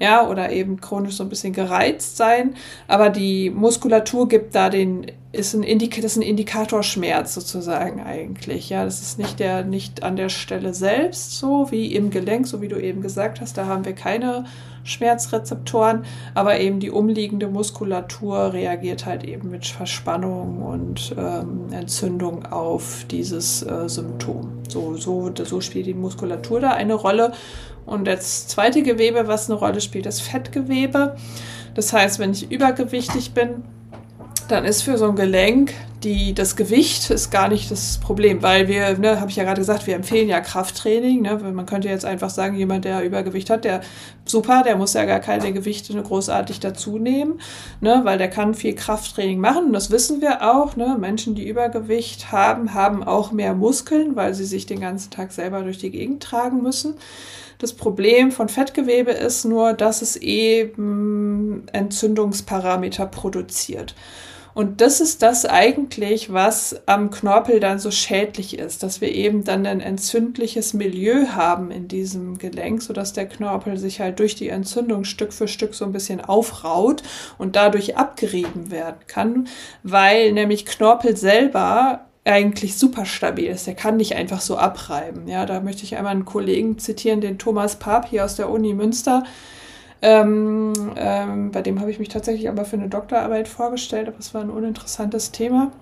ja, oder eben chronisch so ein bisschen gereizt sein, aber die Muskulatur gibt da den ist ein, Indik das ist ein Indikatorschmerz sozusagen eigentlich. Ja, das ist nicht der, nicht an der Stelle selbst so wie im Gelenk, so wie du eben gesagt hast. Da haben wir keine Schmerzrezeptoren, aber eben die umliegende Muskulatur reagiert halt eben mit Verspannung und ähm, Entzündung auf dieses äh, Symptom. So, so, so spielt die Muskulatur da eine Rolle. Und das zweite Gewebe, was eine Rolle spielt, ist Fettgewebe. Das heißt, wenn ich übergewichtig bin, dann ist für so ein Gelenk die, das Gewicht ist gar nicht das Problem, weil wir, ne, habe ich ja gerade gesagt, wir empfehlen ja Krafttraining. Ne? Man könnte jetzt einfach sagen, jemand, der Übergewicht hat, der super, der muss ja gar keine Gewichte großartig dazu nehmen, ne? weil der kann viel Krafttraining machen. Und das wissen wir auch. Ne? Menschen, die Übergewicht haben, haben auch mehr Muskeln, weil sie sich den ganzen Tag selber durch die Gegend tragen müssen. Das Problem von Fettgewebe ist nur, dass es eben Entzündungsparameter produziert. Und das ist das eigentlich, was am Knorpel dann so schädlich ist, dass wir eben dann ein entzündliches Milieu haben in diesem Gelenk, sodass der Knorpel sich halt durch die Entzündung Stück für Stück so ein bisschen aufraut und dadurch abgerieben werden kann, weil nämlich Knorpel selber eigentlich super stabil ist. Der kann nicht einfach so abreiben. Ja, da möchte ich einmal einen Kollegen zitieren, den Thomas Pap hier aus der Uni Münster ähm, ähm, bei dem habe ich mich tatsächlich aber für eine Doktorarbeit vorgestellt, aber es war ein uninteressantes Thema.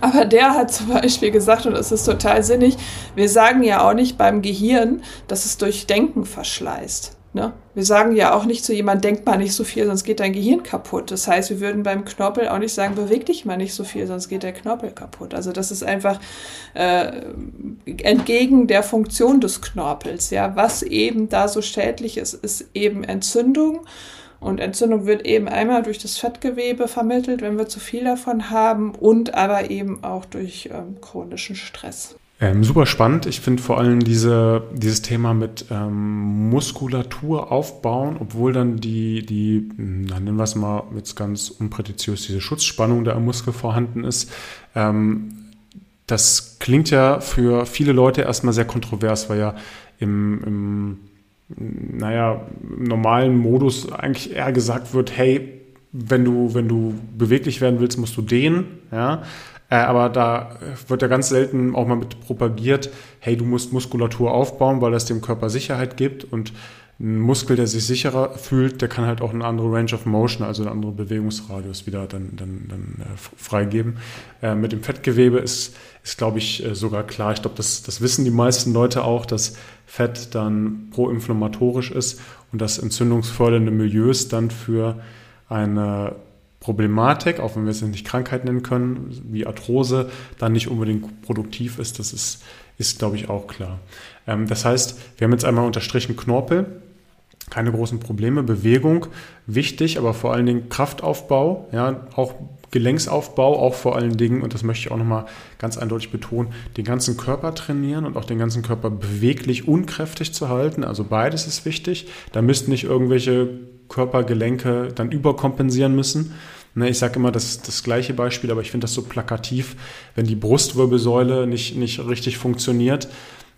Aber der hat zum Beispiel gesagt, und es ist total sinnig, wir sagen ja auch nicht beim Gehirn, dass es durch Denken verschleißt. Ne? Wir sagen ja auch nicht zu jemandem, denk mal nicht so viel, sonst geht dein Gehirn kaputt. Das heißt, wir würden beim Knorpel auch nicht sagen, beweg dich mal nicht so viel, sonst geht der Knorpel kaputt. Also das ist einfach äh, entgegen der Funktion des Knorpels. Ja, was eben da so schädlich ist, ist eben Entzündung. Und Entzündung wird eben einmal durch das Fettgewebe vermittelt, wenn wir zu viel davon haben, und aber eben auch durch ähm, chronischen Stress. Ähm, super spannend. Ich finde vor allem diese, dieses Thema mit ähm, Muskulatur aufbauen, obwohl dann die, die, dann nennen wir es mal jetzt ganz unprätentiös, diese Schutzspannung der Muskel vorhanden ist. Ähm, das klingt ja für viele Leute erstmal sehr kontrovers, weil ja im, im naja, normalen Modus eigentlich eher gesagt wird, hey, wenn du, wenn du beweglich werden willst, musst du dehnen, ja. Äh, aber da wird ja ganz selten auch mal mit propagiert, hey, du musst Muskulatur aufbauen, weil das dem Körper Sicherheit gibt und ein Muskel, der sich sicherer fühlt, der kann halt auch eine andere Range of Motion, also eine andere Bewegungsradius wieder dann, dann, dann äh, freigeben. Äh, mit dem Fettgewebe ist, ist glaube ich, äh, sogar klar. Ich glaube, das, das wissen die meisten Leute auch, dass Fett dann proinflammatorisch ist und dass entzündungsfördernde Milieus dann für eine Problematik, auch wenn wir es nicht Krankheit nennen können, wie Arthrose, dann nicht unbedingt produktiv ist. Das ist, ist glaube ich, auch klar. Ähm, das heißt, wir haben jetzt einmal unterstrichen Knorpel, keine großen Probleme, Bewegung wichtig, aber vor allen Dingen Kraftaufbau, ja, auch Gelenksaufbau, auch vor allen Dingen, und das möchte ich auch nochmal ganz eindeutig betonen, den ganzen Körper trainieren und auch den ganzen Körper beweglich und kräftig zu halten. Also beides ist wichtig. Da müssten nicht irgendwelche Körpergelenke dann überkompensieren müssen. Ne, ich sage immer das, das gleiche Beispiel, aber ich finde das so plakativ, wenn die Brustwirbelsäule nicht, nicht richtig funktioniert,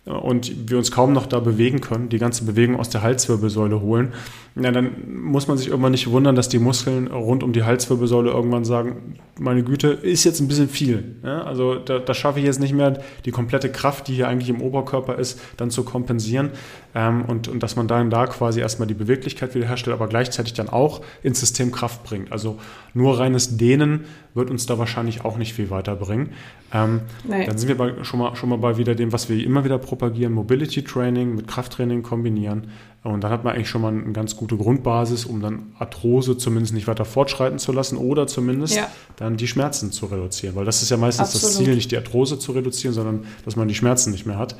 und wir uns kaum noch da bewegen können, die ganze Bewegung aus der Halswirbelsäule holen, ja, dann muss man sich irgendwann nicht wundern, dass die Muskeln rund um die Halswirbelsäule irgendwann sagen, meine Güte, ist jetzt ein bisschen viel. Ja, also da, da, schaffe ich jetzt nicht mehr die komplette Kraft, die hier eigentlich im Oberkörper ist, dann zu kompensieren. Ähm, und, und dass man dann da quasi erstmal die Beweglichkeit wiederherstellt, aber gleichzeitig dann auch ins System Kraft bringt. Also nur reines Dehnen wird uns da wahrscheinlich auch nicht viel weiterbringen. Ähm. Dann sind wir bei, schon, mal, schon mal bei wieder dem, was wir immer wieder propagieren, Mobility Training mit Krafttraining kombinieren. Und dann hat man eigentlich schon mal eine ganz gute Grundbasis, um dann Arthrose zumindest nicht weiter fortschreiten zu lassen oder zumindest ja. dann die Schmerzen zu reduzieren. Weil das ist ja meistens Absolut. das Ziel, nicht die Arthrose zu reduzieren, sondern dass man die Schmerzen nicht mehr hat.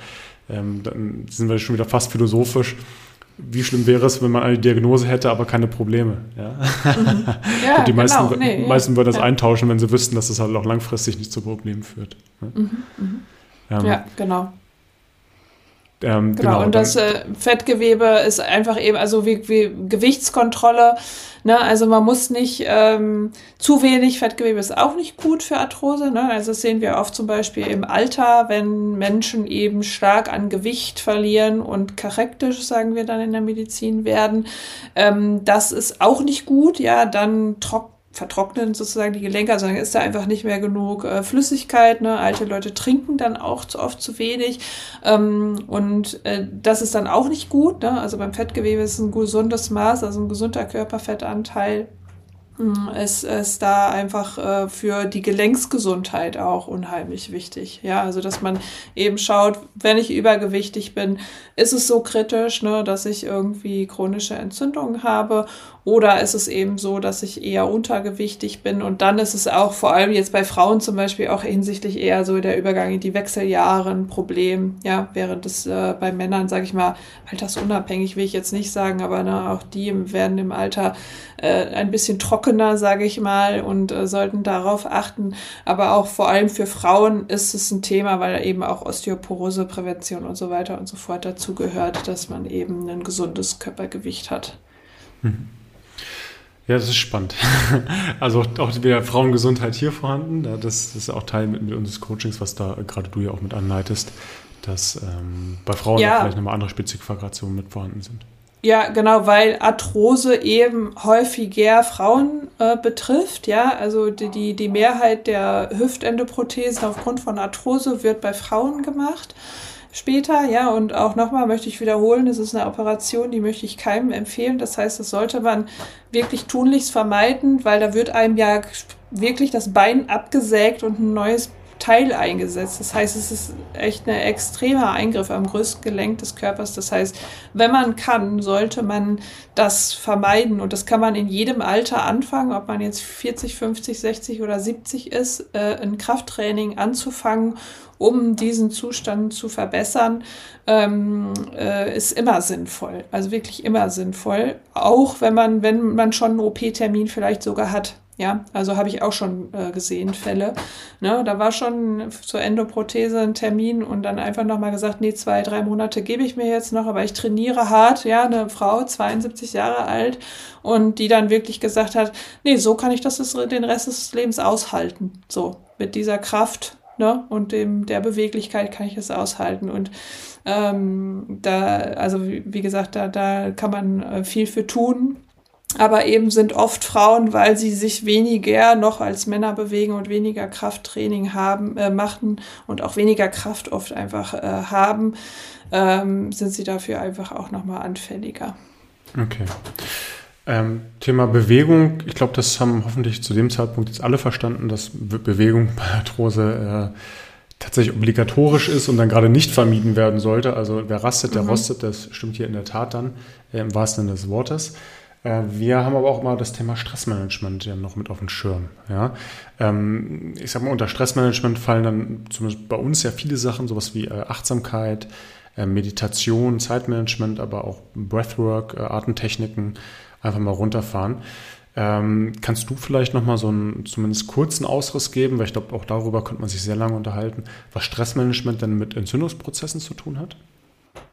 Ähm, dann sind wir schon wieder fast philosophisch. Wie schlimm wäre es, wenn man eine Diagnose hätte, aber keine Probleme? Ja, mhm. ja die meisten, genau. nee, meisten würden das ja. eintauschen, wenn sie wüssten, dass das halt auch langfristig nicht zu Problemen führt. Mhm, mhm. Ähm, ja, genau. Ähm, genau, genau, und das äh, Fettgewebe ist einfach eben, also wie, wie Gewichtskontrolle. Ne? Also man muss nicht, ähm, zu wenig Fettgewebe ist auch nicht gut für Arthrose. Ne? Also das sehen wir oft zum Beispiel im Alter, wenn Menschen eben stark an Gewicht verlieren und karektisch, sagen wir dann in der Medizin, werden. Ähm, das ist auch nicht gut. Ja, dann trocknet vertrocknen sozusagen die Gelenke, also dann ist da einfach nicht mehr genug äh, Flüssigkeit. Ne? Alte Leute trinken dann auch zu oft zu wenig ähm, und äh, das ist dann auch nicht gut. Ne? Also beim Fettgewebe ist ein gesundes Maß, also ein gesunder Körperfettanteil ist, hm, ist da einfach äh, für die Gelenksgesundheit auch unheimlich wichtig. Ja, also dass man eben schaut, wenn ich übergewichtig bin, ist es so kritisch, ne, dass ich irgendwie chronische Entzündungen habe oder ist es eben so, dass ich eher untergewichtig bin und dann ist es auch vor allem jetzt bei Frauen zum Beispiel auch hinsichtlich eher so der Übergang in die Wechseljahre ein Problem. Ja, während es äh, bei Männern, sage ich mal, altersunabhängig will ich jetzt nicht sagen, aber ne, auch die werden im Alter äh, ein bisschen trockener, sage ich mal, und äh, sollten darauf achten. Aber auch vor allem für Frauen ist es ein Thema, weil eben auch Osteoporoseprävention und so weiter und so fort dazugehört, dass man eben ein gesundes Körpergewicht hat. Mhm. Ja, das ist spannend. Also auch wieder Frauengesundheit hier vorhanden. Das, ist auch Teil mit, mit unseres Coachings, was da gerade du ja auch mit anleitest, dass ähm, bei Frauen ja. auch vielleicht nochmal andere Spezifikationen mit vorhanden sind. Ja, genau, weil Arthrose eben häufiger Frauen äh, betrifft. Ja, also die, die, die Mehrheit der Hüftendoprothesen aufgrund von Arthrose wird bei Frauen gemacht später. Ja, und auch nochmal möchte ich wiederholen, es ist eine Operation, die möchte ich keinem empfehlen. Das heißt, das sollte man wirklich tunlichst vermeiden, weil da wird einem ja wirklich das Bein abgesägt und ein neues Teil eingesetzt. Das heißt, es ist echt ein extremer Eingriff am größten Gelenk des Körpers. Das heißt, wenn man kann, sollte man das vermeiden. Und das kann man in jedem Alter anfangen, ob man jetzt 40, 50, 60 oder 70 ist, äh, ein Krafttraining anzufangen, um diesen Zustand zu verbessern, ähm, äh, ist immer sinnvoll. Also wirklich immer sinnvoll. Auch wenn man, wenn man schon einen OP-Termin vielleicht sogar hat. Ja, also habe ich auch schon äh, gesehen, Fälle. Ne, da war schon zur Endoprothese ein Termin und dann einfach nochmal gesagt, nee, zwei, drei Monate gebe ich mir jetzt noch, aber ich trainiere hart. Ja, eine Frau, 72 Jahre alt und die dann wirklich gesagt hat, nee, so kann ich das den Rest des Lebens aushalten. So, mit dieser Kraft ne, und dem, der Beweglichkeit kann ich es aushalten und ähm, da, also wie, wie gesagt, da, da kann man äh, viel für tun aber eben sind oft Frauen, weil sie sich weniger noch als Männer bewegen und weniger Krafttraining haben, äh, machen und auch weniger Kraft oft einfach äh, haben, ähm, sind sie dafür einfach auch nochmal anfälliger. Okay. Ähm, Thema Bewegung, ich glaube, das haben hoffentlich zu dem Zeitpunkt jetzt alle verstanden, dass Bewegung bei Arthrose äh, tatsächlich obligatorisch ist und dann gerade nicht vermieden werden sollte. Also wer rastet, der mhm. rostet, das stimmt hier in der Tat dann, äh, im wahrsten Sinne des Wortes. Äh, wir haben aber auch mal das Thema Stressmanagement ja noch mit auf den Schirm. Ja? Ähm, ich sag mal, unter Stressmanagement fallen dann zumindest bei uns ja viele Sachen, sowas wie äh, Achtsamkeit, äh, Meditation, Zeitmanagement, aber auch Breathwork, Artentechniken einfach mal runterfahren. Ähm, kannst du vielleicht noch mal so einen zumindest kurzen Ausriss geben, weil ich glaube, auch darüber könnte man sich sehr lange unterhalten, was Stressmanagement denn mit Entzündungsprozessen zu tun hat?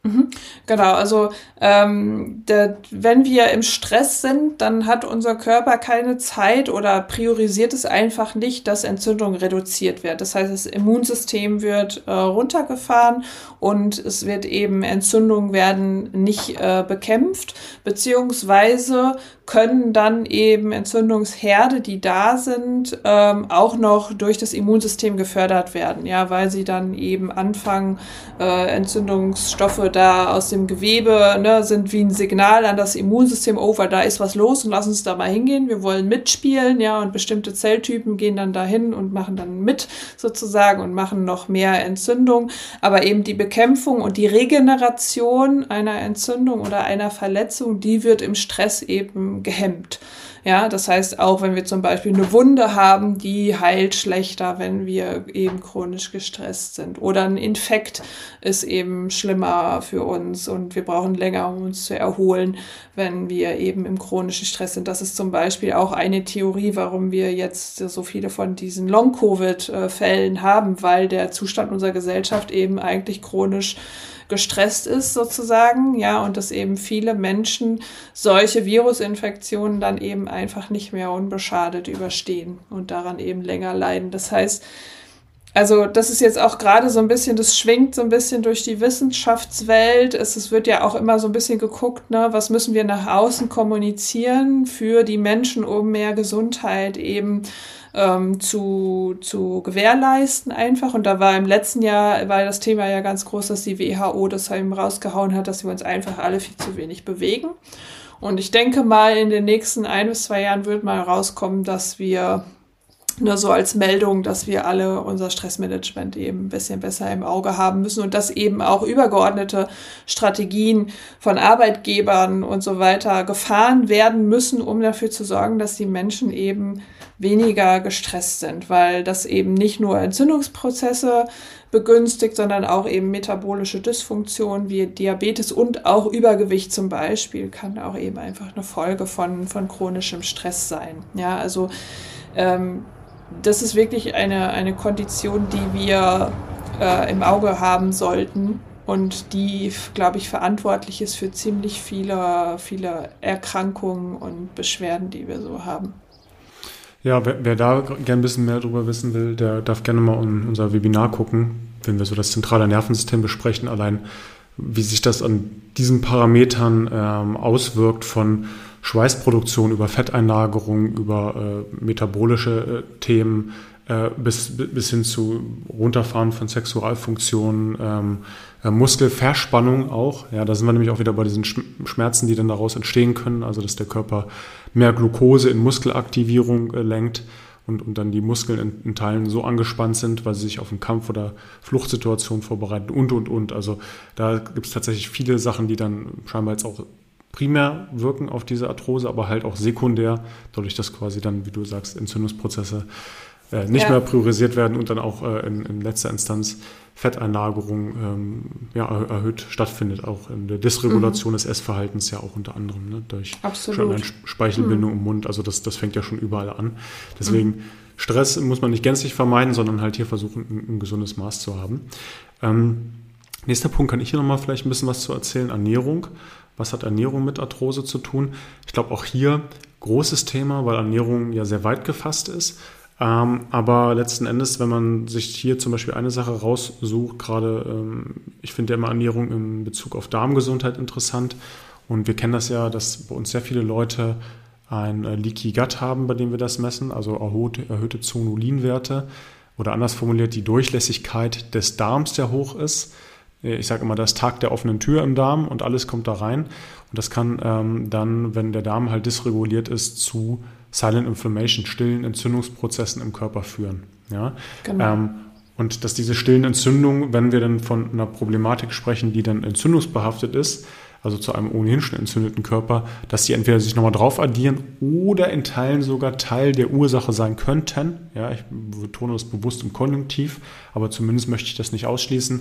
Mhm. Genau, also ähm, der, wenn wir im Stress sind, dann hat unser Körper keine Zeit oder priorisiert es einfach nicht, dass Entzündung reduziert wird. Das heißt, das Immunsystem wird äh, runtergefahren und es wird eben Entzündungen werden nicht äh, bekämpft, beziehungsweise können dann eben Entzündungsherde, die da sind, ähm, auch noch durch das Immunsystem gefördert werden, ja, weil sie dann eben anfangen, äh, Entzündungsstoffe da aus dem Gewebe, ne, sind wie ein Signal an das Immunsystem, oh, weil da ist was los und lass uns da mal hingehen, wir wollen mitspielen, ja, und bestimmte Zelltypen gehen dann dahin und machen dann mit sozusagen und machen noch mehr Entzündung, aber eben die Bekämpfung und die Regeneration einer Entzündung oder einer Verletzung, die wird im Stress eben gehemmt. Ja, das heißt, auch wenn wir zum Beispiel eine Wunde haben, die heilt schlechter, wenn wir eben chronisch gestresst sind. Oder ein Infekt ist eben schlimmer für uns und wir brauchen länger, um uns zu erholen, wenn wir eben im chronischen Stress sind. Das ist zum Beispiel auch eine Theorie, warum wir jetzt so viele von diesen Long-Covid-Fällen haben, weil der Zustand unserer Gesellschaft eben eigentlich chronisch gestresst ist sozusagen, ja, und dass eben viele Menschen solche Virusinfektionen dann eben einfach nicht mehr unbeschadet überstehen und daran eben länger leiden. Das heißt, also das ist jetzt auch gerade so ein bisschen, das schwingt so ein bisschen durch die Wissenschaftswelt. Es, es wird ja auch immer so ein bisschen geguckt, ne, was müssen wir nach außen kommunizieren für die Menschen, um mehr Gesundheit eben ähm, zu, zu gewährleisten einfach. Und da war im letzten Jahr, war das Thema ja ganz groß, dass die WHO das eben rausgehauen hat, dass wir uns einfach alle viel zu wenig bewegen. Und ich denke mal, in den nächsten ein bis zwei Jahren wird mal rauskommen, dass wir nur so als Meldung, dass wir alle unser Stressmanagement eben ein bisschen besser im Auge haben müssen und dass eben auch übergeordnete Strategien von Arbeitgebern und so weiter gefahren werden müssen, um dafür zu sorgen, dass die Menschen eben weniger gestresst sind, weil das eben nicht nur Entzündungsprozesse begünstigt, sondern auch eben metabolische Dysfunktionen wie Diabetes und auch Übergewicht zum Beispiel kann auch eben einfach eine Folge von, von chronischem Stress sein. Ja, also ähm, das ist wirklich eine, eine Kondition, die wir äh, im Auge haben sollten und die, glaube ich, verantwortlich ist für ziemlich viele, viele Erkrankungen und Beschwerden, die wir so haben. Ja, wer, wer da gerne ein bisschen mehr darüber wissen will, der darf gerne mal in unser Webinar gucken, wenn wir so das zentrale Nervensystem besprechen, allein wie sich das an diesen Parametern ähm, auswirkt von Schweißproduktion über Fetteinlagerung, über äh, metabolische äh, Themen, äh, bis, bis hin zu Runterfahren von Sexualfunktionen, ähm, äh, Muskelverspannung auch. Ja, da sind wir nämlich auch wieder bei diesen Schmerzen, die dann daraus entstehen können. Also, dass der Körper mehr Glucose in Muskelaktivierung äh, lenkt und, und dann die Muskeln in, in, Teilen so angespannt sind, weil sie sich auf einen Kampf- oder Fluchtsituation vorbereiten und, und, und. Also, da gibt es tatsächlich viele Sachen, die dann scheinbar jetzt auch primär wirken auf diese Arthrose, aber halt auch sekundär, dadurch, dass quasi dann, wie du sagst, Entzündungsprozesse äh, nicht ja. mehr priorisiert werden und dann auch äh, in, in, letzter Instanz Fetteinlagerung ähm, ja, erhöht stattfindet, auch in der Dysregulation mhm. des Essverhaltens ja auch unter anderem ne, durch Speichelbildung mhm. im Mund. Also das, das fängt ja schon überall an. Deswegen mhm. Stress muss man nicht gänzlich vermeiden, sondern halt hier versuchen, ein, ein gesundes Maß zu haben. Ähm, nächster Punkt kann ich hier nochmal vielleicht ein bisschen was zu erzählen. Ernährung. Was hat Ernährung mit Arthrose zu tun? Ich glaube auch hier großes Thema, weil Ernährung ja sehr weit gefasst ist. Ähm, aber letzten Endes, wenn man sich hier zum Beispiel eine Sache raussucht, gerade ähm, ich finde ja immer Ernährung in Bezug auf Darmgesundheit interessant. Und wir kennen das ja, dass bei uns sehr viele Leute ein äh, Leaky Gut haben, bei dem wir das messen, also erhöhte, erhöhte Zonulinwerte. Oder anders formuliert, die Durchlässigkeit des Darms, der hoch ist. Ich sage immer, das Tag der offenen Tür im Darm und alles kommt da rein. Und das kann ähm, dann, wenn der Darm halt dysreguliert ist, zu Silent Inflammation, stillen Entzündungsprozessen im Körper führen. Ja? Genau. Ähm, und dass diese stillen Entzündungen, wenn wir dann von einer Problematik sprechen, die dann entzündungsbehaftet ist, also zu einem ohnehin schon entzündeten Körper, dass die entweder sich nochmal drauf addieren oder in Teilen sogar Teil der Ursache sein könnten. Ja, ich betone das bewusst im Konjunktiv, aber zumindest möchte ich das nicht ausschließen.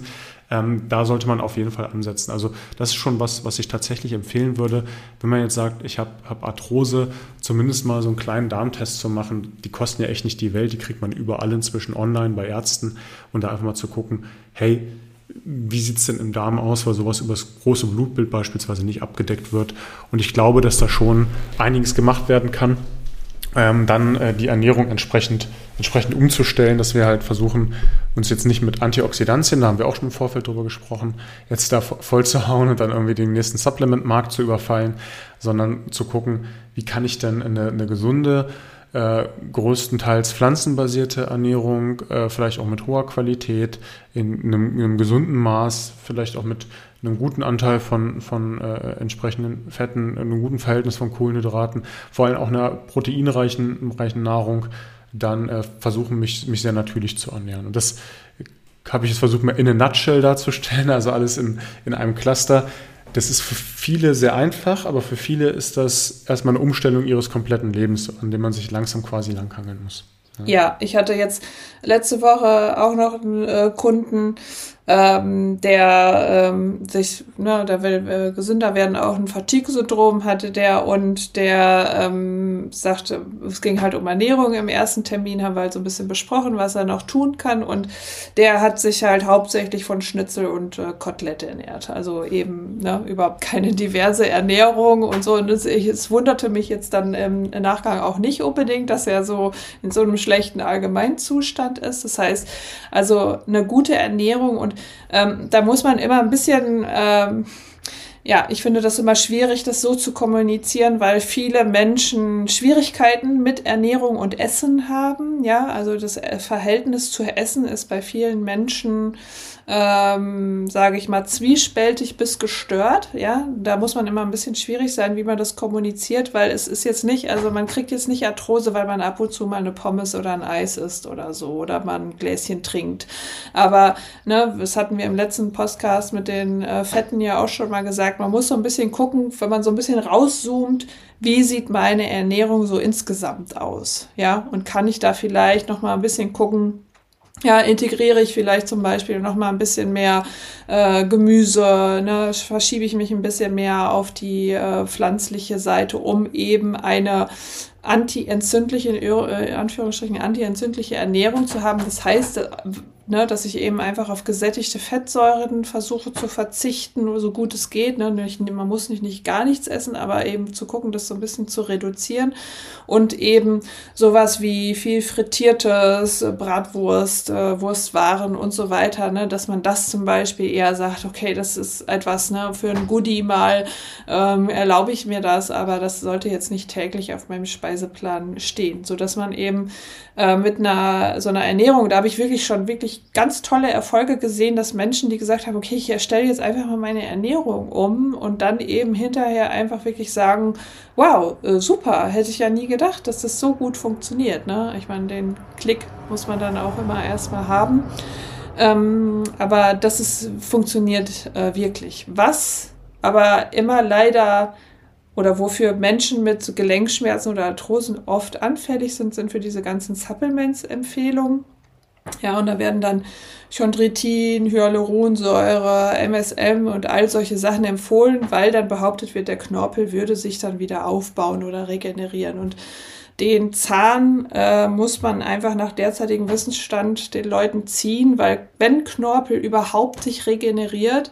Ähm, da sollte man auf jeden Fall ansetzen. Also das ist schon was, was ich tatsächlich empfehlen würde, wenn man jetzt sagt, ich habe hab Arthrose, zumindest mal so einen kleinen Darmtest zu machen. Die kosten ja echt nicht die Welt, die kriegt man überall inzwischen online bei Ärzten und da einfach mal zu gucken, hey, wie sieht es denn im Darm aus, weil sowas über das große Blutbild beispielsweise nicht abgedeckt wird. Und ich glaube, dass da schon einiges gemacht werden kann ähm, dann äh, die Ernährung entsprechend, entsprechend umzustellen, dass wir halt versuchen, uns jetzt nicht mit Antioxidantien, da haben wir auch schon im Vorfeld drüber gesprochen, jetzt da voll zu hauen und dann irgendwie den nächsten Supplement-Markt zu überfallen, sondern zu gucken, wie kann ich denn eine, eine gesunde, äh, größtenteils pflanzenbasierte Ernährung, äh, vielleicht auch mit hoher Qualität, in einem, in einem gesunden Maß, vielleicht auch mit einem guten Anteil von, von äh, entsprechenden Fetten, einem guten Verhältnis von Kohlenhydraten, vor allem auch einer proteinreichen reichen Nahrung, dann äh, versuchen, mich, mich sehr natürlich zu ernähren. Und das habe ich jetzt versucht, mal in a nutshell darzustellen, also alles in, in einem Cluster. Das ist für viele sehr einfach, aber für viele ist das erstmal eine Umstellung ihres kompletten Lebens, an dem man sich langsam quasi langhangeln muss. Ja. ich hatte jetzt letzte Woche auch noch einen äh, Kunden, ähm, der ähm, sich, ne, der will äh, gesünder werden, auch ein Fatigue-Syndrom hatte der und der ähm, sagte, es ging halt um Ernährung im ersten Termin, haben wir halt so ein bisschen besprochen, was er noch tun kann und der hat sich halt hauptsächlich von Schnitzel und äh, Kotelette ernährt, also eben ne, überhaupt keine diverse Ernährung und so. Und es, ich, es wunderte mich jetzt dann im Nachgang auch nicht unbedingt, dass er so in so einem schlechten Allgemeinzustand ist, das heißt also eine gute Ernährung und ähm, da muss man immer ein bisschen, ähm, ja, ich finde das immer schwierig, das so zu kommunizieren, weil viele Menschen Schwierigkeiten mit Ernährung und Essen haben. Ja, also das Verhältnis zu Essen ist bei vielen Menschen ähm, sage ich mal, zwiespältig bis gestört. Ja, da muss man immer ein bisschen schwierig sein, wie man das kommuniziert, weil es ist jetzt nicht, also man kriegt jetzt nicht Arthrose, weil man ab und zu mal eine Pommes oder ein Eis isst oder so oder man ein Gläschen trinkt. Aber, ne, das hatten wir im letzten Podcast mit den äh, Fetten ja auch schon mal gesagt, man muss so ein bisschen gucken, wenn man so ein bisschen rauszoomt, wie sieht meine Ernährung so insgesamt aus? Ja, und kann ich da vielleicht noch mal ein bisschen gucken, ja, integriere ich vielleicht zum Beispiel noch mal ein bisschen mehr äh, Gemüse, ne, verschiebe ich mich ein bisschen mehr auf die äh, pflanzliche Seite, um eben eine anti-entzündliche, in äh, Anführungsstrichen anti-entzündliche Ernährung zu haben. Das heißt, ne, dass ich eben einfach auf gesättigte Fettsäuren versuche zu verzichten, so gut es geht. Ne. Man muss nicht, nicht gar nichts essen, aber eben zu gucken, das so ein bisschen zu reduzieren und eben sowas wie viel frittiertes, Bratwurst, äh, Wurstwaren und so weiter, ne, dass man das zum Beispiel eher sagt, okay, das ist etwas ne, für ein Goodie mal, ähm, erlaube ich mir das, aber das sollte jetzt nicht täglich auf meinem Speiseplan stehen, so dass man eben äh, mit einer so einer Ernährung, da habe ich wirklich schon wirklich ganz tolle Erfolge gesehen, dass Menschen, die gesagt haben, okay, ich erstelle jetzt einfach mal meine Ernährung um und dann eben hinterher einfach wirklich sagen, wow, äh, super, hätte ich ja nie gedacht, dass das so gut funktioniert. Ne? Ich meine, den Klick muss man dann auch immer erstmal haben. Ähm, aber das ist, funktioniert äh, wirklich. Was aber immer leider oder wofür Menschen mit Gelenkschmerzen oder Arthrosen oft anfällig sind, sind für diese ganzen Supplements-Empfehlungen. Ja, und da werden dann Chondritin, Hyaluronsäure, MSM und all solche Sachen empfohlen, weil dann behauptet wird, der Knorpel würde sich dann wieder aufbauen oder regenerieren. Und den Zahn äh, muss man einfach nach derzeitigem Wissensstand den Leuten ziehen, weil wenn Knorpel überhaupt sich regeneriert,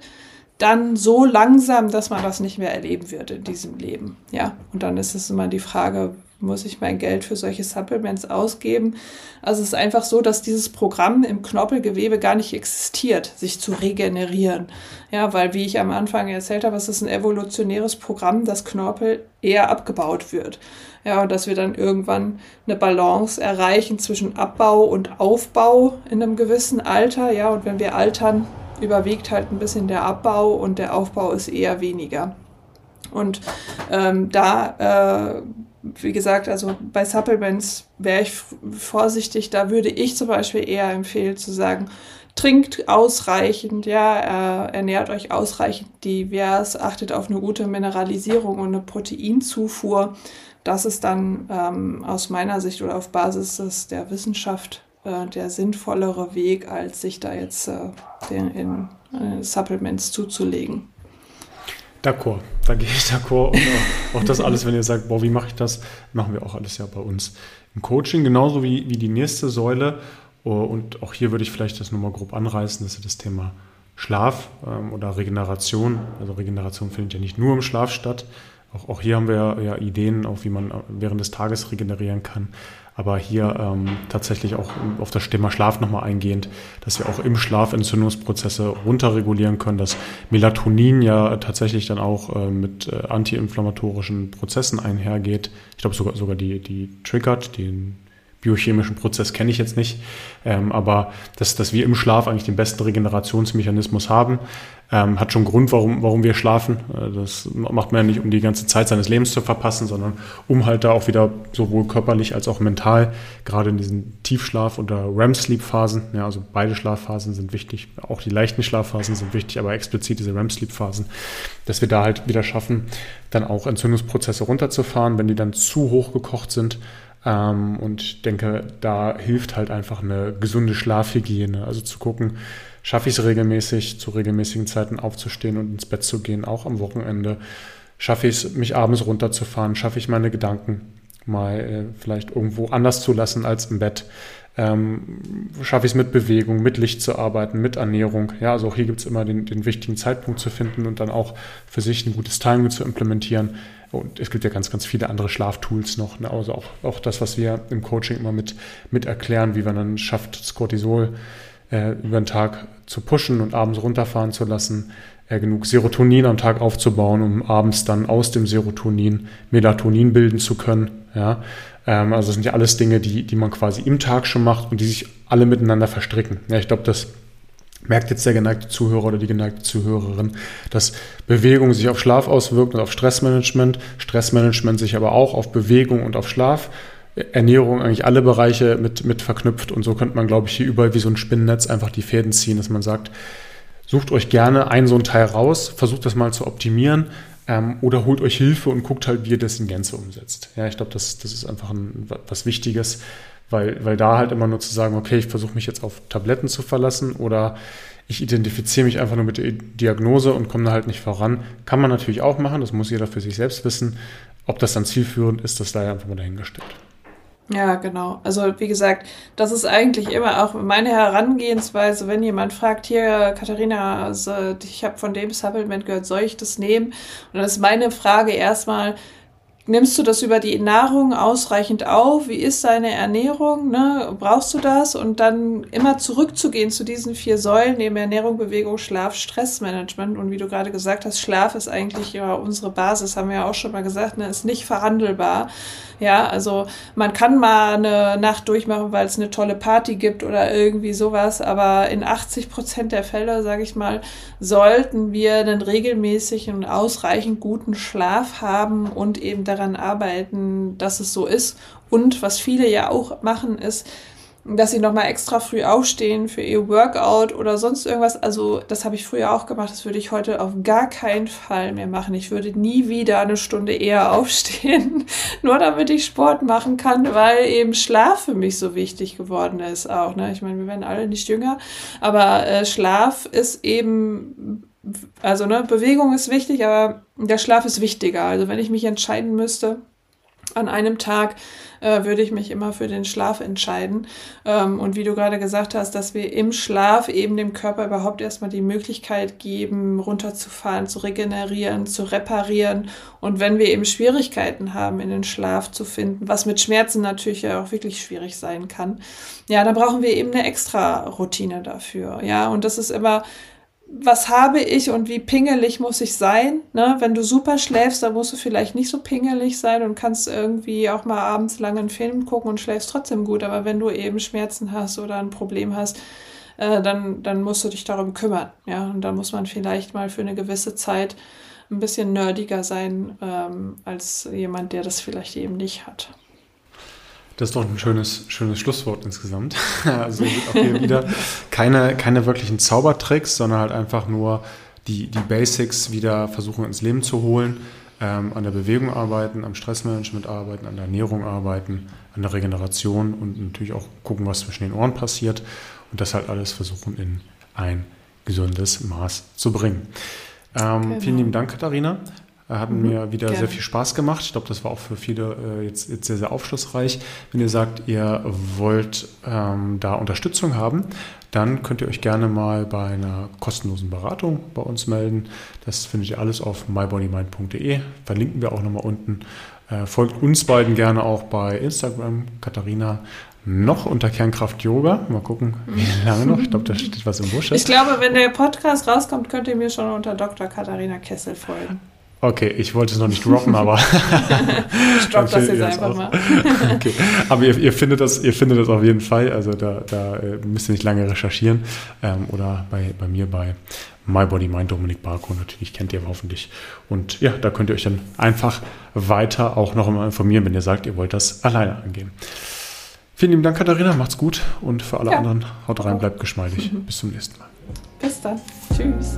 dann so langsam, dass man das nicht mehr erleben wird in diesem Leben. Ja, und dann ist es immer die Frage, muss ich mein Geld für solche Supplements ausgeben? Also es ist einfach so, dass dieses Programm im Knorpelgewebe gar nicht existiert, sich zu regenerieren. Ja, weil wie ich am Anfang erzählt habe, es ist ein evolutionäres Programm, dass Knorpel eher abgebaut wird. Ja, und dass wir dann irgendwann eine Balance erreichen zwischen Abbau und Aufbau in einem gewissen Alter. Ja, und wenn wir altern, überwiegt halt ein bisschen der Abbau und der Aufbau ist eher weniger. Und ähm, da, äh, wie gesagt, also bei Supplements wäre ich vorsichtig. Da würde ich zum Beispiel eher empfehlen zu sagen, trinkt ausreichend, ja, äh, ernährt euch ausreichend divers, achtet auf eine gute Mineralisierung und eine Proteinzufuhr. Das ist dann ähm, aus meiner Sicht oder auf Basis des, der Wissenschaft äh, der sinnvollere Weg, als sich da jetzt äh, den, in äh, Supplements zuzulegen. D'accord, da gehe ich d'accord. Und auch, auch, das alles, wenn ihr sagt, boah, wie mache ich das, machen wir auch alles ja bei uns im Coaching, genauso wie, wie die nächste Säule. Oh, und auch hier würde ich vielleicht das nochmal grob anreißen, das ist das Thema Schlaf ähm, oder Regeneration. Also Regeneration findet ja nicht nur im Schlaf statt. Auch, auch hier haben wir ja Ideen, auch wie man während des Tages regenerieren kann. Aber hier ähm, tatsächlich auch auf das Thema Schlaf nochmal eingehend, dass wir auch im Schlaf Entzündungsprozesse runterregulieren können, dass Melatonin ja tatsächlich dann auch äh, mit äh, antiinflammatorischen Prozessen einhergeht. Ich glaube sogar, sogar die, die triggert, den biochemischen Prozess kenne ich jetzt nicht, ähm, aber dass, dass wir im Schlaf eigentlich den besten Regenerationsmechanismus haben, ähm, hat schon Grund, warum, warum wir schlafen. Äh, das macht man ja nicht, um die ganze Zeit seines Lebens zu verpassen, sondern um halt da auch wieder sowohl körperlich als auch mental, gerade in diesen Tiefschlaf- oder REM-Sleep-Phasen, ja, also beide Schlafphasen sind wichtig, auch die leichten Schlafphasen sind wichtig, aber explizit diese REM-Sleep-Phasen, dass wir da halt wieder schaffen, dann auch Entzündungsprozesse runterzufahren, wenn die dann zu hoch gekocht sind ähm, und ich denke, da hilft halt einfach eine gesunde Schlafhygiene. Also zu gucken, schaffe ich es regelmäßig, zu regelmäßigen Zeiten aufzustehen und ins Bett zu gehen, auch am Wochenende. Schaffe ich es, mich abends runterzufahren? Schaffe ich meine Gedanken mal äh, vielleicht irgendwo anders zu lassen als im Bett? Ähm, schaffe ich es mit Bewegung, mit Licht zu arbeiten, mit Ernährung. Ja, also auch hier gibt es immer den, den wichtigen Zeitpunkt zu finden und dann auch für sich ein gutes Timing zu implementieren. Und es gibt ja ganz, ganz viele andere Schlaftools noch. Ne? Also auch, auch das, was wir im Coaching immer mit, mit erklären, wie man dann schafft, das Cortisol äh, über den Tag zu pushen und abends runterfahren zu lassen, äh, genug Serotonin am Tag aufzubauen, um abends dann aus dem Serotonin Melatonin bilden zu können. Ja? Ähm, also das sind ja alles Dinge, die, die man quasi im Tag schon macht und die sich alle miteinander verstricken. Ja, ich glaube, das merkt jetzt der geneigte Zuhörer oder die geneigte Zuhörerin, dass Bewegung sich auf Schlaf auswirkt und auf Stressmanagement, Stressmanagement sich aber auch auf Bewegung und auf Schlaf, Ernährung eigentlich alle Bereiche mit, mit verknüpft. Und so könnte man, glaube ich, hier überall wie so ein Spinnennetz einfach die Fäden ziehen, dass man sagt, sucht euch gerne ein so ein Teil raus, versucht das mal zu optimieren, ähm, oder holt euch Hilfe und guckt halt, wie ihr das in Gänze umsetzt. Ja, ich glaube, das, das ist einfach ein, was Wichtiges, weil, weil da halt immer nur zu sagen, okay, ich versuche mich jetzt auf Tabletten zu verlassen oder ich identifiziere mich einfach nur mit der Diagnose und komme da halt nicht voran, kann man natürlich auch machen, das muss jeder für sich selbst wissen. Ob das dann zielführend ist, das da einfach mal dahingestellt. Ja, genau. Also wie gesagt, das ist eigentlich immer auch meine Herangehensweise, wenn jemand fragt, hier Katharina, also ich habe von dem Supplement gehört, soll ich das nehmen? Und dann ist meine Frage erstmal, Nimmst du das über die Nahrung ausreichend auf? Wie ist deine Ernährung? Ne? Brauchst du das? Und dann immer zurückzugehen zu diesen vier Säulen, neben Ernährung, Bewegung, Schlaf, Stressmanagement. Und wie du gerade gesagt hast, Schlaf ist eigentlich ja unsere Basis, haben wir ja auch schon mal gesagt, ne? ist nicht verhandelbar. Ja, also man kann mal eine Nacht durchmachen, weil es eine tolle Party gibt oder irgendwie sowas, aber in 80 Prozent der Fälle, sage ich mal, sollten wir einen regelmäßigen und ausreichend guten Schlaf haben und eben daran arbeiten, dass es so ist. Und was viele ja auch machen, ist, dass sie nochmal extra früh aufstehen für ihr Workout oder sonst irgendwas. Also das habe ich früher auch gemacht. Das würde ich heute auf gar keinen Fall mehr machen. Ich würde nie wieder eine Stunde eher aufstehen, nur damit ich Sport machen kann, weil eben Schlaf für mich so wichtig geworden ist auch. Ne? Ich meine, wir werden alle nicht jünger, aber äh, Schlaf ist eben also ne, Bewegung ist wichtig, aber der Schlaf ist wichtiger. Also wenn ich mich entscheiden müsste, an einem Tag äh, würde ich mich immer für den Schlaf entscheiden. Ähm, und wie du gerade gesagt hast, dass wir im Schlaf eben dem Körper überhaupt erstmal die Möglichkeit geben, runterzufahren, zu regenerieren, zu reparieren. Und wenn wir eben Schwierigkeiten haben, in den Schlaf zu finden, was mit Schmerzen natürlich ja auch wirklich schwierig sein kann, ja, dann brauchen wir eben eine extra Routine dafür. Ja, und das ist immer was habe ich und wie pingelig muss ich sein? Ne? Wenn du super schläfst, dann musst du vielleicht nicht so pingelig sein und kannst irgendwie auch mal abends lange einen Film gucken und schläfst trotzdem gut. Aber wenn du eben Schmerzen hast oder ein Problem hast, äh, dann, dann musst du dich darum kümmern. Ja? Und dann muss man vielleicht mal für eine gewisse Zeit ein bisschen nerdiger sein ähm, als jemand, der das vielleicht eben nicht hat. Das ist doch ein schönes, schönes Schlusswort insgesamt. Also auch hier wieder keine, keine wirklichen Zaubertricks, sondern halt einfach nur die, die Basics wieder versuchen ins Leben zu holen, ähm, an der Bewegung arbeiten, am Stressmanagement arbeiten, an der Ernährung arbeiten, an der Regeneration und natürlich auch gucken, was zwischen den Ohren passiert und das halt alles versuchen in ein gesundes Maß zu bringen. Ähm, genau. Vielen lieben Dank, Katharina. Hat mhm, mir wieder gerne. sehr viel Spaß gemacht. Ich glaube, das war auch für viele äh, jetzt, jetzt sehr, sehr aufschlussreich. Wenn ihr sagt, ihr wollt ähm, da Unterstützung haben, dann könnt ihr euch gerne mal bei einer kostenlosen Beratung bei uns melden. Das findet ihr alles auf mybodymind.de. Verlinken wir auch nochmal unten. Äh, folgt uns beiden gerne auch bei Instagram, Katharina noch unter Kernkraft Yoga. Mal gucken, wie lange noch. Ich glaube, da steht was im Busch. Ich glaube, wenn der Podcast rauskommt, könnt ihr mir schon unter Dr. Katharina Kessel folgen. Okay, ich wollte es noch nicht droppen, aber. ich droppe das jetzt einfach mal. okay. Aber ihr, ihr, findet das, ihr findet das auf jeden Fall. Also da, da äh, müsst ihr nicht lange recherchieren. Ähm, oder bei, bei mir bei My Body Mind Dominik Barco natürlich kennt ihr hoffentlich. Und ja, da könnt ihr euch dann einfach weiter auch noch mal informieren, wenn ihr sagt, ihr wollt das alleine angehen. Vielen lieben Dank, Katharina. Macht's gut. Und für alle ja. anderen, haut rein, bleibt geschmeidig. Mhm. Bis zum nächsten Mal. Bis dann. Tschüss.